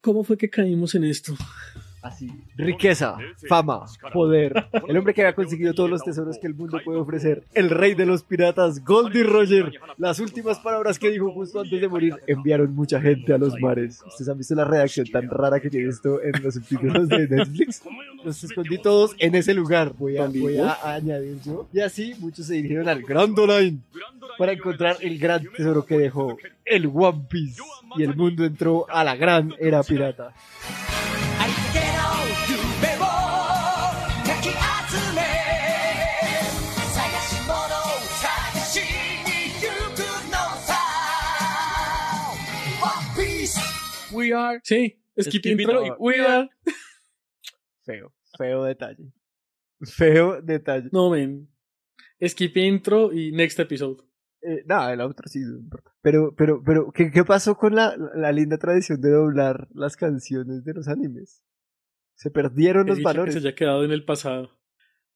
¿Cómo fue que caímos en esto? Así. Riqueza, fama, poder. El hombre que había conseguido todos los tesoros que el mundo puede ofrecer. El rey de los piratas, Goldie Roger. Las últimas palabras que dijo justo antes de morir enviaron mucha gente a los mares. ¿Ustedes han visto la reacción tan rara que tiene esto en los subtítulos de Netflix? Los escondí todos en ese lugar. Voy a, voy a añadir yo. Y así muchos se dirigieron al Grand Line para encontrar el gran tesoro que dejó el One Piece. Y el mundo entró a la gran era pirata. We are. Sí, skip Skip intro. intro. We are. Feo, feo detalle. Feo detalle. No, men. Skip intro y next episode. Eh, nada, el otro sí, no importa. Pero, pero, pero, ¿qué, qué pasó con la, la linda tradición de doblar las canciones de los animes? Se perdieron He los dicho que valores. se haya quedado en el pasado.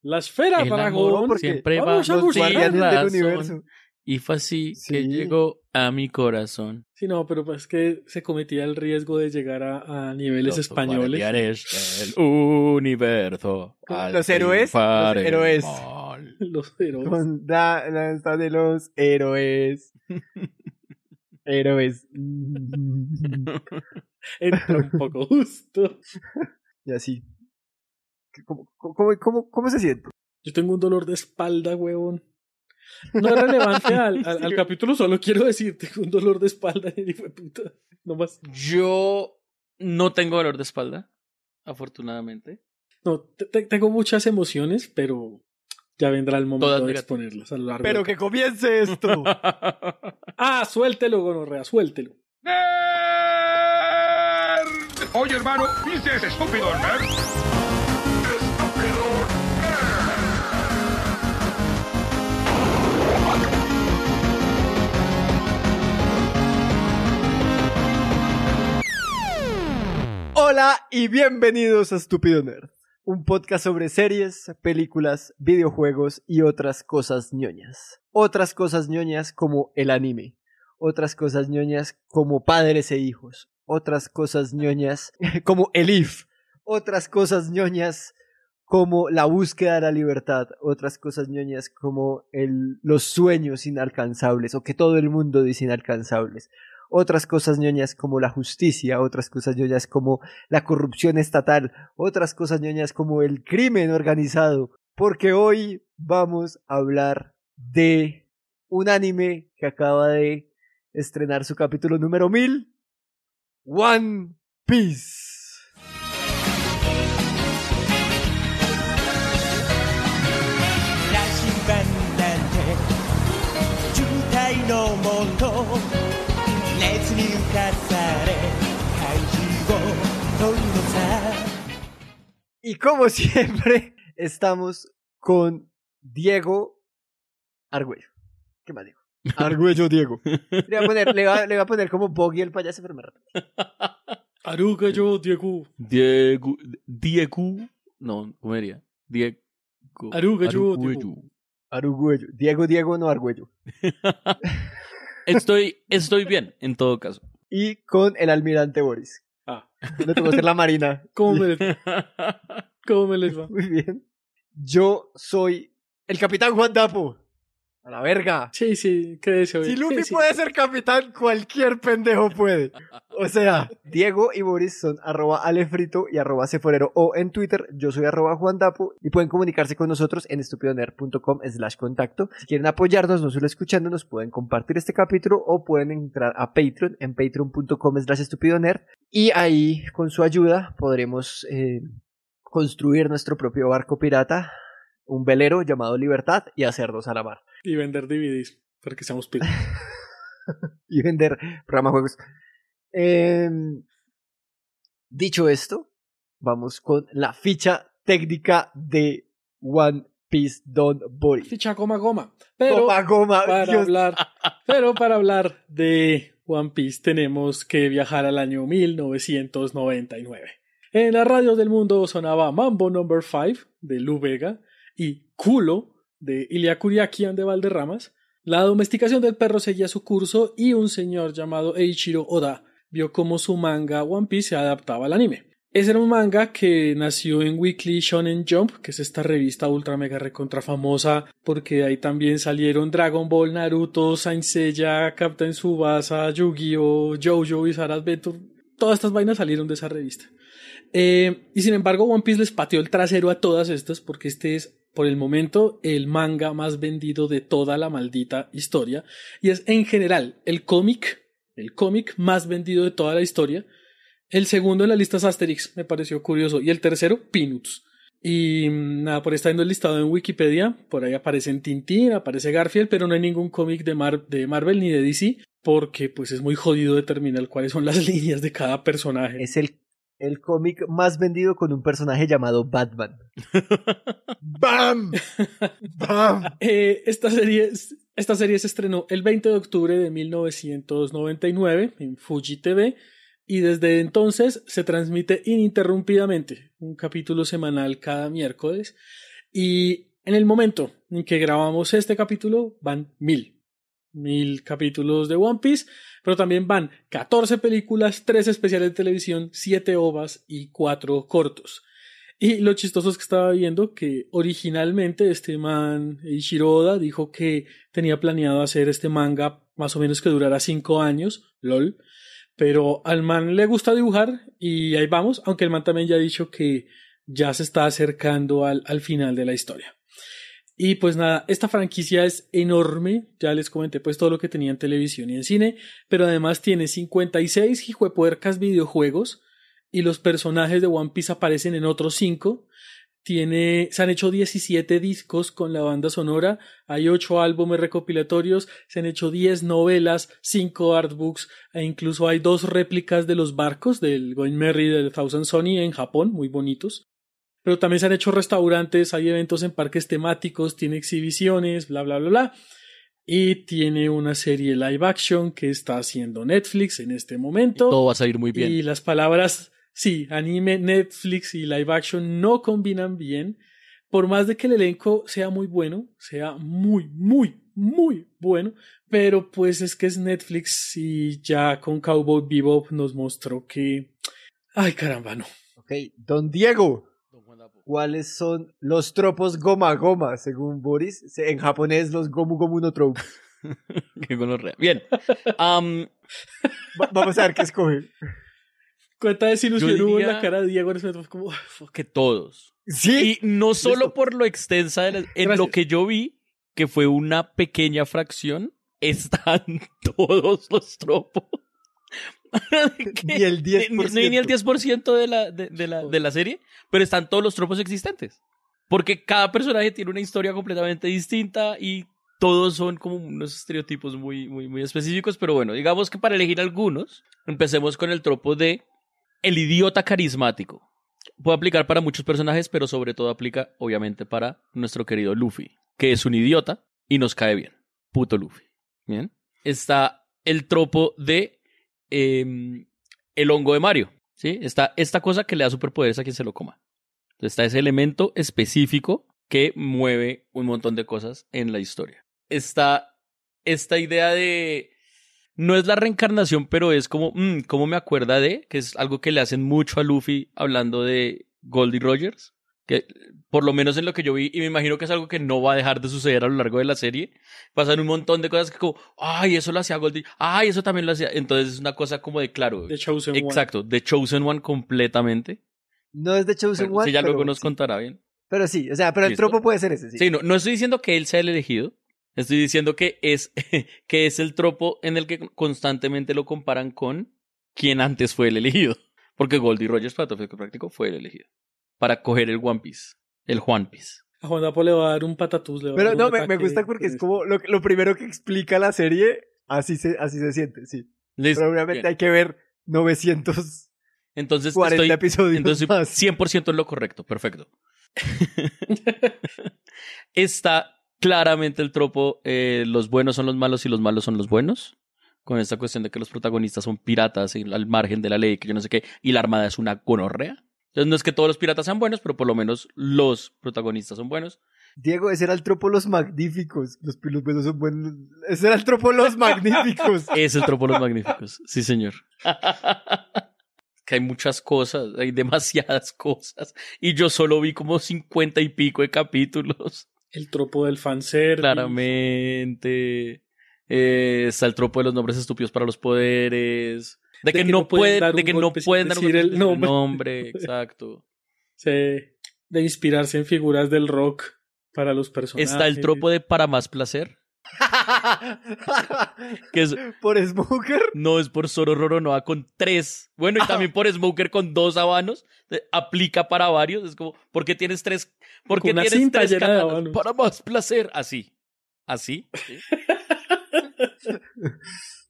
La esfera, El dragón. amor siempre va Vamos a Los guardianes del universo. Y fue así que Sí. llegó a mi corazón. Sí, no, pero pues es que se cometía el riesgo de llegar a, a niveles Los españoles. guardianes del universo. Los héroes, los el héroes. mal. Los héroes. Con la, la esta de los héroes. héroes. Entra un poco justo. y así. ¿Cómo, cómo, cómo, cómo se siente? Yo tengo un dolor de espalda, huevón. No es relevante al, al, al capítulo, solo quiero decir, tengo un dolor de espalda y fue puta. No más. Yo no tengo dolor de espalda, afortunadamente. No, te- te- tengo muchas emociones, pero ya vendrá el momento Todas de exponerlas a lo largo. Pero que comience esto. Ah, suéltelo, gonorrea, suéltelo. Oye, hermano, ¿viste ese estúpido nerd? Y bienvenidos a Estúpido Nerd, un podcast sobre series, películas, videojuegos y otras cosas ñoñas. Otras cosas ñoñas como el anime, otras cosas ñoñas como padres e hijos, otras cosas ñoñas como el IF, otras cosas ñoñas como la búsqueda de la libertad, otras cosas ñoñas como los sueños inalcanzables o que todo el mundo dice inalcanzables otras cosas ñoñas como la justicia, otras cosas ñoñas como la corrupción estatal, otras cosas ñoñas como el crimen organizado, porque hoy vamos a hablar de un anime que acaba de estrenar su capítulo número 1000, One Piece. Y como siempre, estamos con Diego Argüello. ¿Qué más digo? Argüello Diego. Le voy a poner, le voy a, le voy a poner como Boggy el payaso, pero me yo, Diego. Diego. Diego. No, ¿cómo diría? Diego. Yo, Arguello. Argüello. Diego, Diego, no Argüello. Estoy, estoy bien, en todo caso. Y con el almirante Boris. Ah, Le tocó ser la marina. ¿cómo me, les, ¿cómo me les va? Muy bien. Yo soy el capitán Juan Dapo. A la verga. Sí, sí, ¿qué eso? Si Luffy Sí, sí. puede ser capitán, cualquier pendejo puede. O sea, Diego y Boris son arroba alefrito y arroba ceforero o en Twitter, yo soy arroba juandapo y pueden comunicarse con nosotros en estupidoner.com slash contacto. Si quieren apoyarnos, no solo escuchándonos, pueden compartir este capítulo o pueden entrar a Patreon en patreon.com slash estupidoner y ahí con su ayuda podremos eh, construir nuestro propio barco pirata, un velero llamado Libertad y hacernos a la mar. Y vender DVDs, porque seamos picos. y vender programa juegos. Em, dicho esto, vamos con la ficha técnica de One Piece Don Boris. Ficha goma goma. Pero Goma, goma, para Dios. hablar, pero para hablar de One Piece tenemos que viajar al año 1999. En la radio del mundo sonaba Mambo Number 5 de Lu Vega y Culo de Ilya Kuriakian de Valderramas. La domesticación del perro seguía su curso y un señor llamado Eiichiro Oda vio cómo su manga One Piece se adaptaba al anime. Ese era un manga que nació en Weekly Shonen Jump, que es esta revista ultra mega recontra famosa, porque ahí también salieron Dragon Ball, Naruto, Saint Seiya, Captain Tsubasa, Yu-Gi-Oh, Jojo, Bizarre Adventure. Todas estas vainas salieron de esa revista. Eh, y sin embargo, One Piece les pateó el trasero a todas estas, porque este es, por el momento, el manga más vendido de toda la maldita historia. Y es en general el cómic, el cómic más vendido de toda la historia. El segundo en la lista es Asterix, me pareció curioso. Y el tercero, Peanuts. Y mm, nada, por estar viendo el listado en Wikipedia, por ahí aparece Tintín, aparece Garfield, pero no hay ningún cómic de, Mar- de Marvel ni de DC, porque pues es muy jodido determinar cuáles son las líneas de cada personaje. Es el, el cómic más vendido con un personaje llamado Batman. ¡Bam! ¡Bam! Eh, esta, serie, esta serie se estrenó el 20 de octubre de 1999 en Fuji TV y desde entonces se transmite ininterrumpidamente un capítulo semanal cada miércoles y en el momento en que grabamos este capítulo van mil mil capítulos de One Piece, pero también van 14 películas, 3 especiales de televisión, 7 ovas y 4 cortos. Y lo chistoso es que estaba viendo que originalmente este man, Eiichiro Oda, dijo que tenía planeado hacer este manga más o menos que durara 5 años, lol. Pero al man le gusta dibujar y ahí vamos, aunque el man también ya ha dicho que ya se está acercando al, al final de la historia. Y pues nada, esta franquicia es enorme, ya les comenté pues todo lo que tenía en televisión y en cine, pero además tiene 56 hijuepuercas videojuegos y los personajes de One Piece aparecen en otros 5. Tiene, se han hecho 17 discos con la banda sonora, hay 8 álbumes recopilatorios, se han hecho 10 novelas, 5 artbooks e incluso hay dos réplicas de los barcos del Going Merry del Thousand Sony en Japón, muy bonitos pero también se han hecho restaurantes, hay eventos en parques temáticos, tiene exhibiciones, bla, bla, bla, bla. Y tiene una serie live action que está haciendo Netflix en este momento. Todo va a salir muy bien. Y las palabras, sí, anime, Netflix y live action no combinan bien. Por más de que el elenco sea muy bueno, sea muy, muy, muy bueno, pero pues es que es Netflix y ya con Cowboy Bebop nos mostró que... Ay, caramba, no. Ok, Don Diego, ¿cuáles son los tropos goma goma según Boris? En japonés los gomu gomu no tropos. Qué gonorrea. Bien. Am, Va- vamos a ver qué escoge. Cuánta desilusión hubo en la cara de Diego en ese momento. fue Como, que todos. Sí, Y no solo Listo. por lo extensa de la- en Gracias. lo que yo vi, que fue una pequeña fracción, están todos los tropos. Ni el 10%. Ni, ni- ni el 10% de la, de, de la, de la serie, pero están todos los tropos existentes. Porque cada personaje tiene una historia completamente distinta y todos son como unos estereotipos muy, muy, muy específicos. Pero bueno, digamos que para elegir algunos, empecemos con el tropo de el idiota carismático. Puede aplicar para muchos personajes, pero sobre todo aplica, obviamente, para nuestro querido Luffy, que es un idiota y nos cae bien. Puto Luffy. Bien. Está el tropo de em, el hongo de Mario. ¿sí? Está esta cosa que le da superpoderes a quien se lo coma. Está ese elemento específico que mueve un montón de cosas en la historia. Está esta idea de. No es la reencarnación, pero es como, mm, ¿cómo me acuerda de? Que es algo que le hacen mucho a Luffy hablando de Goldie Rogers. Que por lo menos en lo que yo vi, y me imagino que es algo que no va a dejar de suceder a lo largo de la serie, pasan un montón de cosas que como, ay, eso lo hacía Goldie, ay, eso también lo hacía. Entonces es una cosa como de claro. The Chosen One. Exacto, The Chosen One completamente. No es de Chosen Bueno, One. si ya pero luego nos sí. contará bien. Pero sí, o sea, pero el tropo puede ser ese, sí. Sí, no, no estoy diciendo que él sea el elegido. Estoy diciendo que es, que es el tropo en el que constantemente lo comparan con quien antes fue el elegido. Porque Goldie Rogers, para práctico, fue el elegido. Para coger el One Piece. El Juan Piece. A Juan Dapo le va a dar un patatús. le va a Pero dar no, me, gusta porque es como lo, lo primero que explica la serie, así se, así se siente, sí. Listo. Pero obviamente Bien. hay que ver 940 Entonces estoy, episodios entonces más. 100% en lo correcto. Perfecto. Está claramente el tropo, eh, los buenos son los malos y los malos son los buenos. Con esta cuestión de que los protagonistas son piratas y al margen de la ley, que yo no sé qué, y la armada es una gonorrea. Entonces no es que todos los piratas sean buenos, pero por lo menos los protagonistas son buenos. Diego, ese era el tropo Los Magníficos. Los pilos buenos son buenos. Ese era el tropo Los Magníficos. Es el tropo de los magníficos. Sí, señor. que hay muchas cosas, hay demasiadas cosas. Y yo solo vi como cincuenta y pico de capítulos. El tropo del fanservice. Claramente. Eh, está el tropo de los nombres estúpidos para los poderes. De, que, no pueden dar de que no pueden dar el nombre. nombre, exacto. Sí, de inspirarse en figuras del rock para los personajes. Está el tropo de para más placer, que es, Por Smoker. no es por Zoro Roronoa con tres. Bueno, y también por Smoker con dos habanos. Eh, Aplica para varios. Es como, ¿por qué tienes tres? ¿Por qué Con una tienes cinta tres de. Para más placer. Así. Así. ¿sí?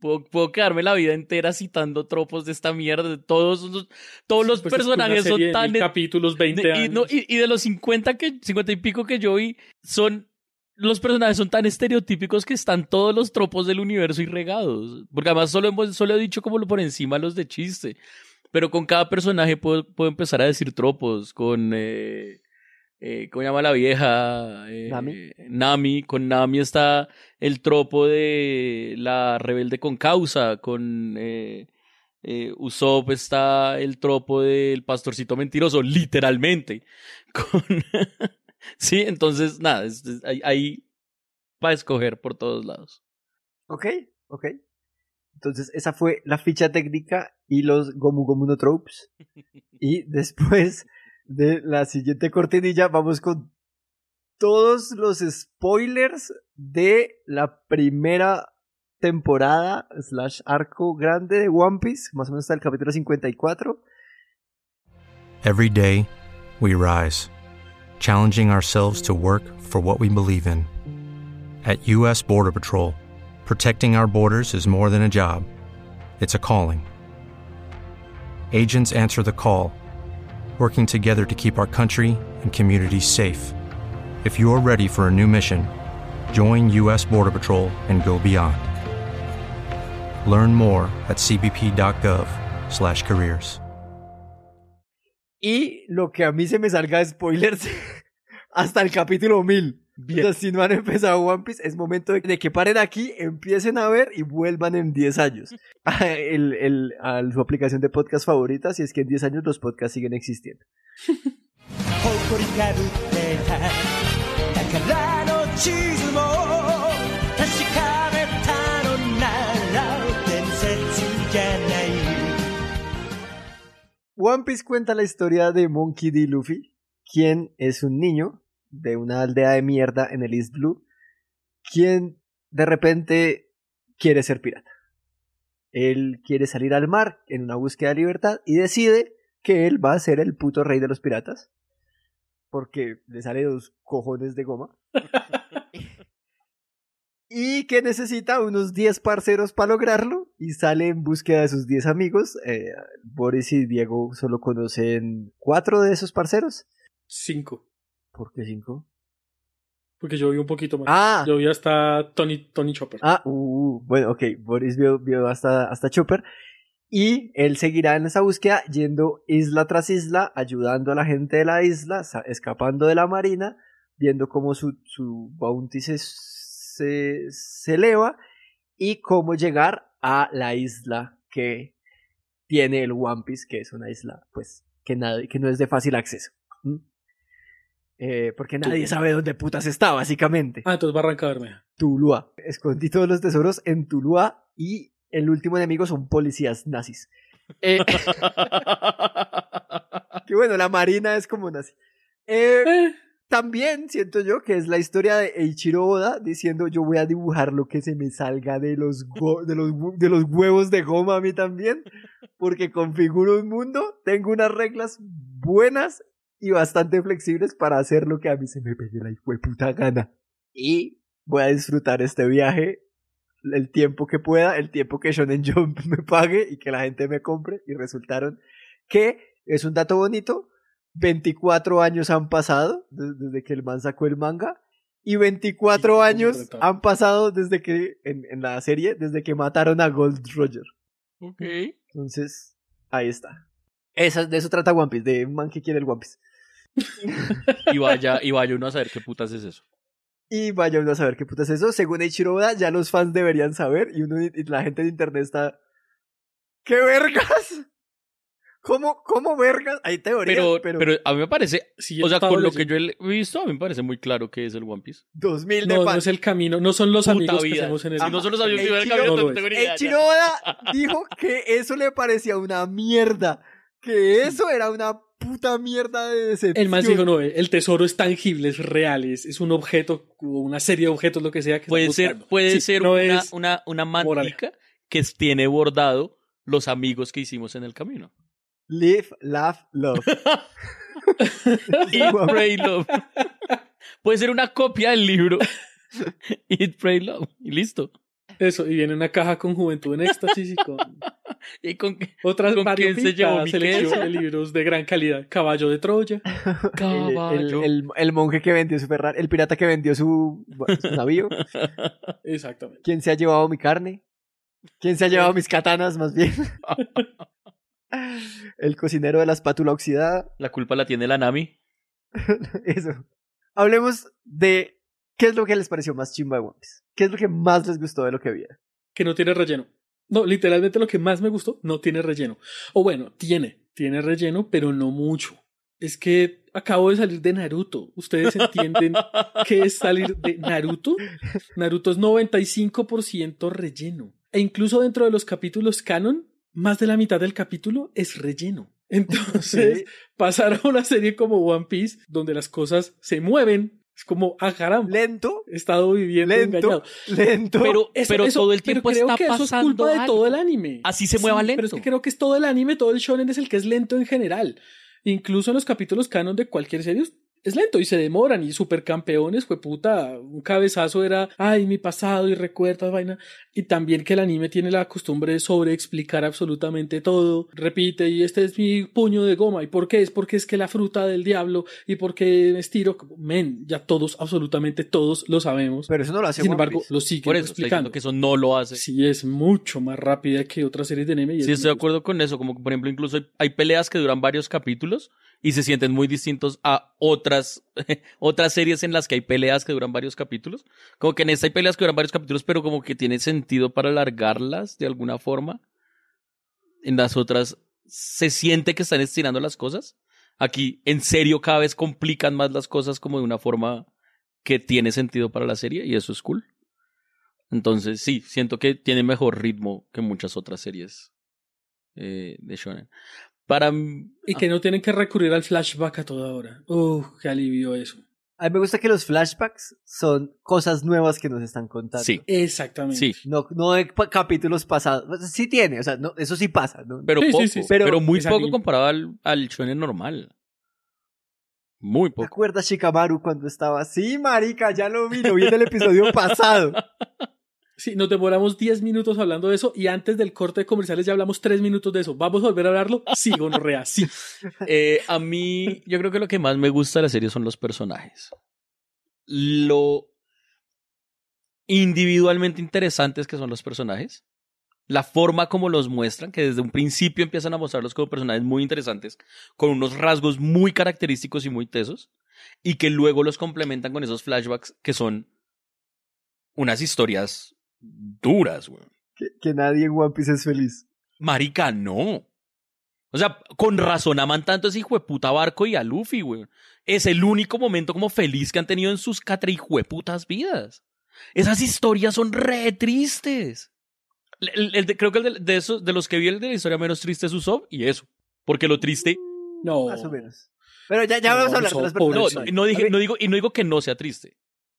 Puedo, puedo quedarme la vida entera citando tropos de esta mierda. de Todos los, todos los Pues personajes son de tan. mil capítulos, 20 de- y, años. no- y- y de los 50, que, 50 y pico que yo vi, son. Los personajes son tan estereotípicos que están todos los tropos del universo y regados. Porque además solo, hemos, solo he dicho como por encima los de chiste. Pero con cada personaje puedo, puedo empezar a decir tropos. Con. Eh, eh, ¿Cómo se llama la vieja? Eh, Nami. Nami. Con Nami está el tropo de la rebelde con causa. Con. Eh, eh, Usopp está el tropo del pastorcito mentiroso, literalmente. Con... sí, entonces, nada, es- es- hay, hay para escoger por todos lados. Ok, ok. Entonces, esa fue la ficha técnica y los Gomu Gomu no Tropes. Y después de la siguiente cortinilla, vamos con todos los spoilers de la primera temporada slash arco grande de One Piece, más o menos hasta el capítulo 54. Every day, we rise, challenging ourselves to work for what we believe in. At U.S. Border Patrol, protecting our borders is more than a job, it's a calling. Agents answer the call, working together to keep our country and communities safe. If you're ready for a new mission, join U.S. Border Patrol and go beyond. Learn more at cbp.gov/careers. Y lo que a mí se me salga de spoilers hasta el capítulo 1000. O sea, si no han empezado One Piece, es momento de, de que paren aquí, empiecen a ver y vuelvan en 10 años. A, el, el, a su aplicación de podcast favorita, si es que en 10 años los podcasts siguen existiendo. 誇りかぶってた宝の地図も確かめたのなら伝説じゃない One Piece cuenta la historia de Monkey D. Luffy, quien es un niño de una aldea de mierda en el East Blue, quien de repente quiere ser pirata. Él quiere salir al mar en una búsqueda de libertad y decide que él va a ser el puto rey de los piratas. Porque le sale dos cojones de goma. y que necesita unos 10 parceros para lograrlo y sale en búsqueda de sus 10 amigos. Eh, Boris y Diego solo conocen cuatro de esos parceros. Cinco. ¿Por qué cinco? Porque yo vi un poquito más. Ah, Yo vi hasta Tony, Tony Chopper. ah, uh, bueno, ok, Boris vio, vio hasta, hasta Chopper. Y él seguirá en esa búsqueda yendo isla tras isla, ayudando a la gente de la isla, escapando de la marina, viendo cómo su, su bounty se, se, se eleva y cómo llegar a la isla que tiene el One Piece, que es una isla pues que, nadie, que no es de fácil acceso. ¿Mm? Eh, porque nadie sabe dónde putas está, básicamente. Ah, entonces va a arrancar Bermeja. Tuluá. Escondí todos los tesoros en Tuluá y el último enemigo son policías nazis. Eh, que bueno, la marina es como nazi. Eh, Eh, también siento yo que es la historia de Eiichiro Oda diciendo yo voy a dibujar lo que se me salga de los, de los, de los huevos de goma a mí también, porque configuro un mundo, tengo unas reglas buenas y bastante flexibles para hacer lo que a mí se me pegue la puta gana. Y voy a disfrutar este viaje el tiempo que pueda, el tiempo que Shonen Jump me pague y que la gente me compre y resultaron que es un dato bonito 24 años han pasado des- desde que el man sacó el manga y 24 Sí, años completado. han pasado desde que en, en la serie desde que mataron a Gold Roger. Ok. Entonces, ahí está. Esa, de eso trata One Piece, de un man que quiere el One Piece. Y vaya, y vaya uno a saber qué putas es eso. Y vaya uno a saber qué puta es eso. Según Eiichiro Oda, ya los fans deberían saber y, uno, y la gente de internet está... ¿Qué vergas? ¿Cómo, cómo vergas? Hay teorías, Pero, pero, pero, a mí me parece, sí, o sea, con lo que yo he visto, a mí me parece muy claro que es el One Piece. 2000 de No, es el camino, no son los Puta amigos que vida. hacemos en el no son los amigos que El camino, no El dijo que eso le parecía una mierda. Que eso era una puta mierda de decepción. El más dijo, no, el tesoro es tangible, es real, es, es un objeto, o una serie de objetos, lo que sea que Puede ser, puede Sí, ser no una, una, una mantica moraleja. que tiene bordado los amigos que hicimos en el camino. Live, laugh, love. Eat, Pray, Love. Puede ser una copia del libro. Eat, Pray, Love. Y listo. Eso, y viene una caja con Juventud en Éxtasis y con ¿Y con qué? otras ¿Con quién se llevó selección queso? de libros de gran calidad. Caballo de Troya. El, Caballo. el- el monje que vendió su Ferrari, el pirata que vendió su, su navío. Exactamente. ¿Quién se ha llevado mi carne? ¿Quién se ha llevado mis katanas, más bien? el cocinero de la espátula oxidada. La culpa la tiene la Nami. Eso. Hablemos de qué es lo que les pareció más chimba de One Piece. ¿Qué es lo que más les gustó de lo que vieron? Que no tiene relleno. No, literalmente lo que más me gustó, no tiene relleno. O bueno, tiene, tiene relleno, pero no mucho. Es que acabo de salir de Naruto. ¿Ustedes entienden qué es salir de Naruto? Naruto es 95% relleno. E incluso dentro de los capítulos canon, más de la mitad del capítulo es relleno. Entonces, pasar a una serie como One Piece, donde las cosas se mueven, es como, ah, caramba, Lento, he estado viviendo lento, engañado. lento. Pero, Eso- pero eso- todo el pero tiempo creo está que eso es culpa de todo el anime. Así se mueva lento. Pero es que creo que es todo el anime, todo el shonen es el que es lento en general. Incluso en los capítulos canon de cualquier serie es lento y se demoran y supercampeones, fue puta, un cabezazo era, ay, mi pasado y recuerdas vaina. Y también que el anime tiene la costumbre de sobreexplicar absolutamente todo. Repite, y este es mi puño de goma. ¿Y por qué? Es porque es que la fruta del diablo y porque me estiro. Men, ya todos, absolutamente todos lo sabemos. Pero eso no lo hace Sin One embargo, Piece. lo siguen Por eso estoy explicando. diciendo que eso no lo hace. Sí, es mucho más rápida que otras series de anime. y Sí, es estoy de muy- acuerdo con eso. Como que, por ejemplo, incluso hay, hay peleas que duran varios capítulos y se sienten muy distintos a otras, otras series en las que hay peleas que duran varios capítulos. Como que en esta hay peleas que duran varios capítulos, pero como que tiene sentido para alargarlas de alguna forma. En las otras se siente que están estirando las cosas. Aquí, en serio, cada vez complican más las cosas como de una forma que tiene sentido para la serie y eso es cool. Entonces, sí, siento que tiene mejor ritmo que muchas otras series eh, de Shonen. Para Y que no tienen que recurrir al flashback a toda hora. Uf, qué alivio eso. A mí me gusta que los flashbacks son cosas nuevas que nos están contando. Sí, Exactamente. sí, No, no de capítulos pasados. Pues, Sí tiene, o sea, no, eso sí pasa. ¿no? pero Sí, poco, sí, sí. pero, Pero muy poco comparado al, al Shonen normal. Muy ¿Te poco. acuerdas Shikamaru cuando estaba? Sí, marica, ya lo vi, lo vi en el episodio pasado. Sí, nos demoramos 10 minutos hablando de eso y antes del corte de comerciales ya hablamos 3 minutos de eso. ¿Vamos a volver a hablarlo? Sí, gonorrea, sí. Eh, a mí, yo creo que lo que más me gusta de la serie son los personajes. Lo individualmente interesantes que son los personajes. La forma como los muestran, que desde un principio empiezan a mostrarlos como personajes muy interesantes, con unos rasgos muy característicos y muy tesos, y que luego los complementan con esos flashbacks que son unas historias duras, güey. Que, que nadie en One Piece es feliz. Marica, no. O sea, con razón aman tanto a ese hijo de puta barco y a Luffy, güey. Es el único momento como feliz que han tenido en sus putas vidas. Esas historias son re tristes. El- el de- creo que el de, de esos, de los que vi el de la historia menos triste es Usopp y eso. Porque lo triste. No. Más o menos. Pero ya, ya No, vamos a hablar de las personas. no, no dije, no digo, y no digo que no sea triste.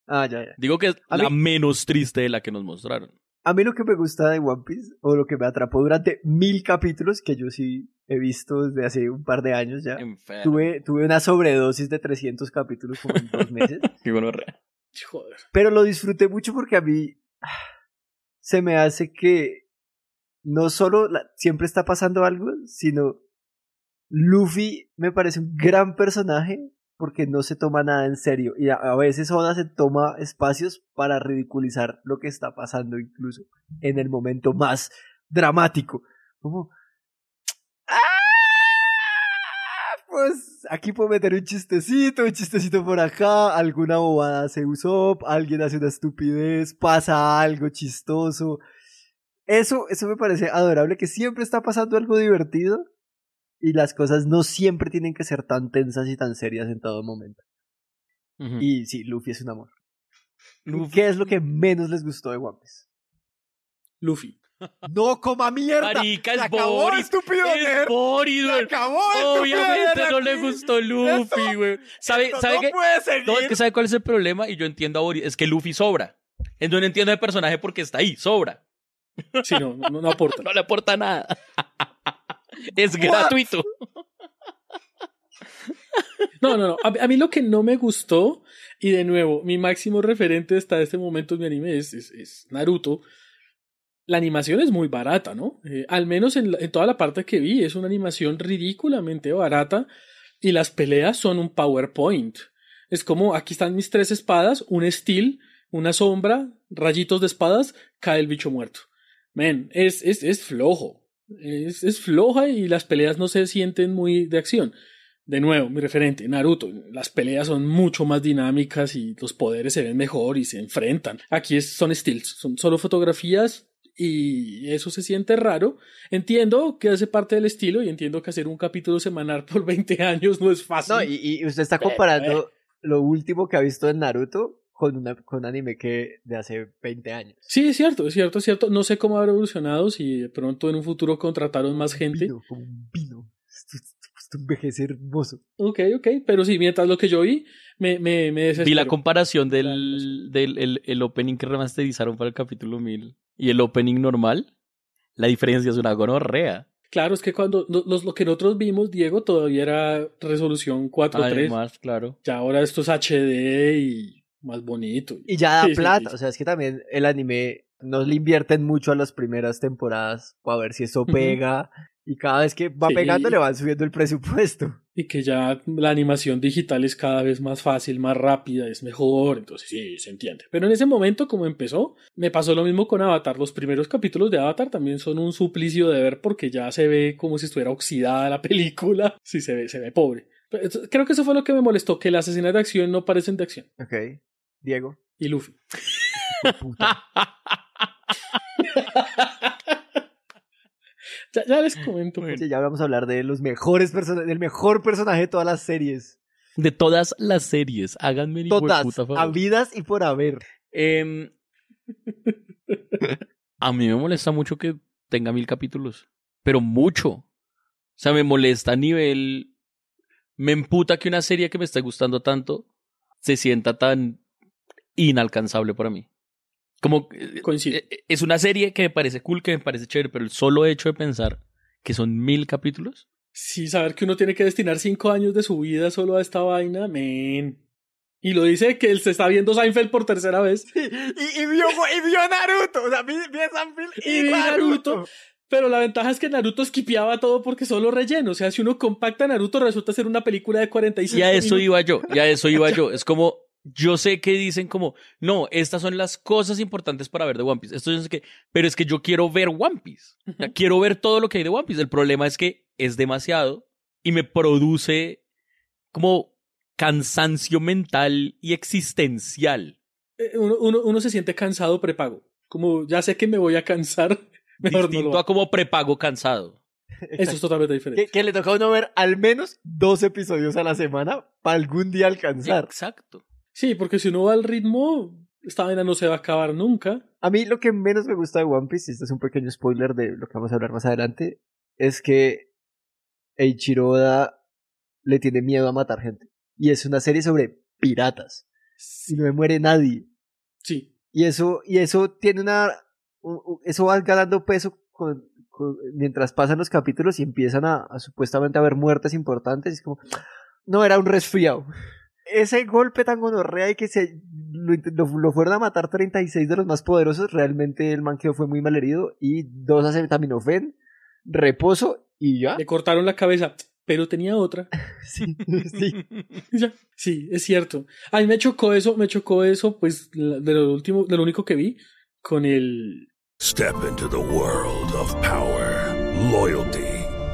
Ah, ya, ya. Digo que es A la mí- menos triste de la que nos mostraron. A mí lo que me gusta de One Piece, o lo que me atrapó durante mil capítulos, que yo sí he visto desde hace un par de años ya, Enfermo. tuve, tuve una sobredosis de 300 capítulos como en dos meses, Qué gonorrea. Joder. pero lo disfruté mucho porque a mí ah, se me hace que no solo la- siempre está pasando algo, sino Luffy me parece un gran personaje porque no se toma nada en serio y a, veces Oda se toma espacios para ridiculizar lo que está pasando incluso en el momento más dramático. Como "Ah, pues aquí puedo meter un chistecito, un chistecito por acá, alguna bobada se usó, alguien hace una estupidez, pasa algo chistoso. Eso, eso me parece adorable, que siempre está pasando algo divertido y las cosas no siempre tienen que ser tan tensas y tan serias en todo momento. Ujú. Y sí, Luffy es un amor. Luffy- ¿Qué es lo que menos les gustó de One Piece? Luffy. ¡No coma mierda! Marica, ¡Se es acabó, Boris. estúpido Es nerd! Boris, ¡Se güey. acabó, estúpido Obviamente no le gustó Luffy, güey. ¿Sabe, Esto sabe no qué? puede seguir. No, es que sabe cuál es el problema y yo entiendo a Boris. Es que Luffy sobra. Entonces no entiendo el personaje porque está ahí, sobra. Sí, no, no, no aporta. No le aporta nada. Es gratuito. No, no, no. A, a mí lo que no me gustó, y de nuevo, mi máximo referente hasta este momento en mi anime es, es, es Naruto. La animación es muy barata, ¿no? Eh, al menos en, la- en toda la parte que vi, es una animación ridículamente barata y las peleas son un PowerPoint. Es como, aquí están mis tres espadas, un steel, una sombra, rayitos de espadas, cae el bicho muerto. Men, es, es, es flojo. Es, es floja y las peleas no se sienten muy de acción. De nuevo, mi referente, Naruto. Las peleas son mucho más dinámicas y los poderes se ven mejor y se enfrentan. Aquí es, son stills, son solo fotografías y eso se siente raro. Entiendo que hace parte del estilo y entiendo que hacer un capítulo semanal por 20 años no es fácil. No, y, y usted está comparando lo último que ha visto en Naruto con, una, con un anime que de hace 20 años. Sí, es cierto, es cierto, es cierto. No sé cómo habrá evolucionado, si de pronto en un futuro contrataron más gente. Vino, como un vino. Esto, esto- esto envejece hermoso. Ok, ok, pero sí, mientras lo que yo vi, me, me, me Vi la comparación del, del el, el opening que remasterizaron para el capítulo 1000 y el opening normal. La diferencia es una gonorrea. Claro, es que cuando los, lo que nosotros vimos, Diego, todavía era resolución 4.3. Además, claro. Ya ahora esto es HD y más bonito. Y ya da Sí, plata. sí. O sea, es que también el anime no le invierten mucho a las primeras temporadas para ver si eso pega. Y cada vez que va pegando le van subiendo el presupuesto. Y que ya la animación digital es cada vez más fácil, más rápida, es mejor, entonces sí, se entiende. Pero en ese momento, como empezó, me pasó lo mismo con Avatar. Los primeros capítulos de Avatar también son un suplicio de ver porque ya se ve como si estuviera oxidada la película. Sí, se ve, se ve pobre. Creo que eso fue lo que me molestó, que las escenas de acción no parecen de acción. Ok. Diego. Y Luffy. Puta. Ya, ya les comento. Bueno. Sí, ya vamos a hablar de los mejores personajes, del mejor personaje de todas las series. De todas las series, háganme Todas, puta favor. habidas y por haber. Em, a mí me molesta mucho que tenga mil capítulos, pero mucho. O sea, me molesta a nivel... Me emputa que una serie que me está gustando tanto se sienta tan inalcanzable para mí. Como eh, Coincido. eh, es una serie que me parece cool, que me parece chévere, pero el solo hecho de pensar que son mil capítulos, Sí, saber que uno tiene que destinar cinco años de su vida solo a esta vaina, men. Y lo dice que él se está viendo Seinfeld por tercera vez. Y, y vio, y vio Naruto. O sea, vi, vi a y, Y vi Naruto. Naruto. Pero la ventaja es que Naruto esquipeaba todo porque solo relleno. O sea, si uno compacta Naruto, resulta ser una película de 45 Y a eso minutos. iba yo, y a eso iba yo. Es como, yo sé que dicen como, no, estas son las cosas importantes para ver de One Piece. Esto yo sé que, pero es que yo quiero ver One Piece. O sea, quiero ver todo lo que hay de One Piece. El problema es que es demasiado y me produce como cansancio mental y existencial. Eh, Uno, uno- uno se siente cansado prepago. Como ya sé que me voy a cansar. Mejor no Distinto lo a como prepago cansado. Eso es totalmente diferente. Que, que le toca a uno ver al menos dos episodios a la semana para algún día alcanzar. Exacto. Sí, porque si uno va al ritmo, esta vaina no se va a acabar nunca. A mí lo que menos me gusta de One Piece, y este es un pequeño spoiler de lo que vamos a hablar más adelante, es que Eiichiro Oda le tiene miedo a matar gente. Y es una serie sobre piratas. Y no me muere nadie. Sí. Y eso, y eso tiene una. Eso va ganando peso con, con- mientras pasan los capítulos y empiezan a, a supuestamente haber muertes importantes. Y es como. No, era un resfriado. Ese golpe tan gonorrea y que se lo, int- lo- lo fueron a matar 36 de los más poderosos, realmente el man quedó fue muy mal herido. Y dos acetaminofén, reposo y ya. Le cortaron la cabeza, pero tenía otra. Sí, sí. Sí, es cierto. A mí me chocó eso, me chocó eso, pues, de lo último, de lo único que vi, con el. Step into the world of power, loyalty,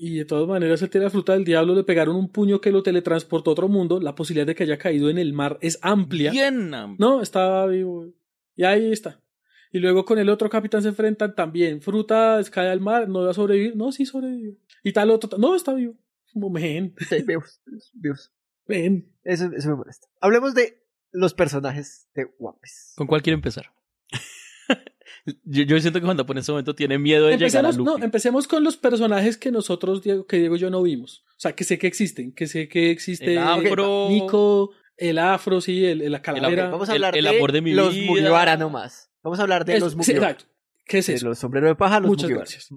Y de todas maneras, el la fruta del diablo le pegaron un puño que lo teletransportó a otro mundo. La posibilidad de que haya caído en el mar es amplia. Bien amplio. No, estaba vivo. Y ahí está. Y luego con el otro capitán se enfrentan también. Fruta cae al mar, no va a sobrevivir. No, sí sobrevivió. Y tal otro, no, está vivo. Como, ven, Sí, vivos, vivos. ven. Eso, eso me molesta. Hablemos de los personajes de One Piece. ¿Con cuál quiere empezar? Yo, yo siento que Juan Dapo en este momento tiene miedo de llegar a Luffy. no, empecemos con los personajes que nosotros, Diego, que Diego y yo no vimos. O sea, que sé que existen, que sé que existe El afro. Nico, el afro, sí, el, el- la calavera. Vamos a El- hablar el de, amor de mi los vida. Mugiwara nomás. Vamos a hablar de los sí, Mugiwara. exacto. ¿Qué es de eso? los sombreros de paja, los Muchas Mugiwara. gracias.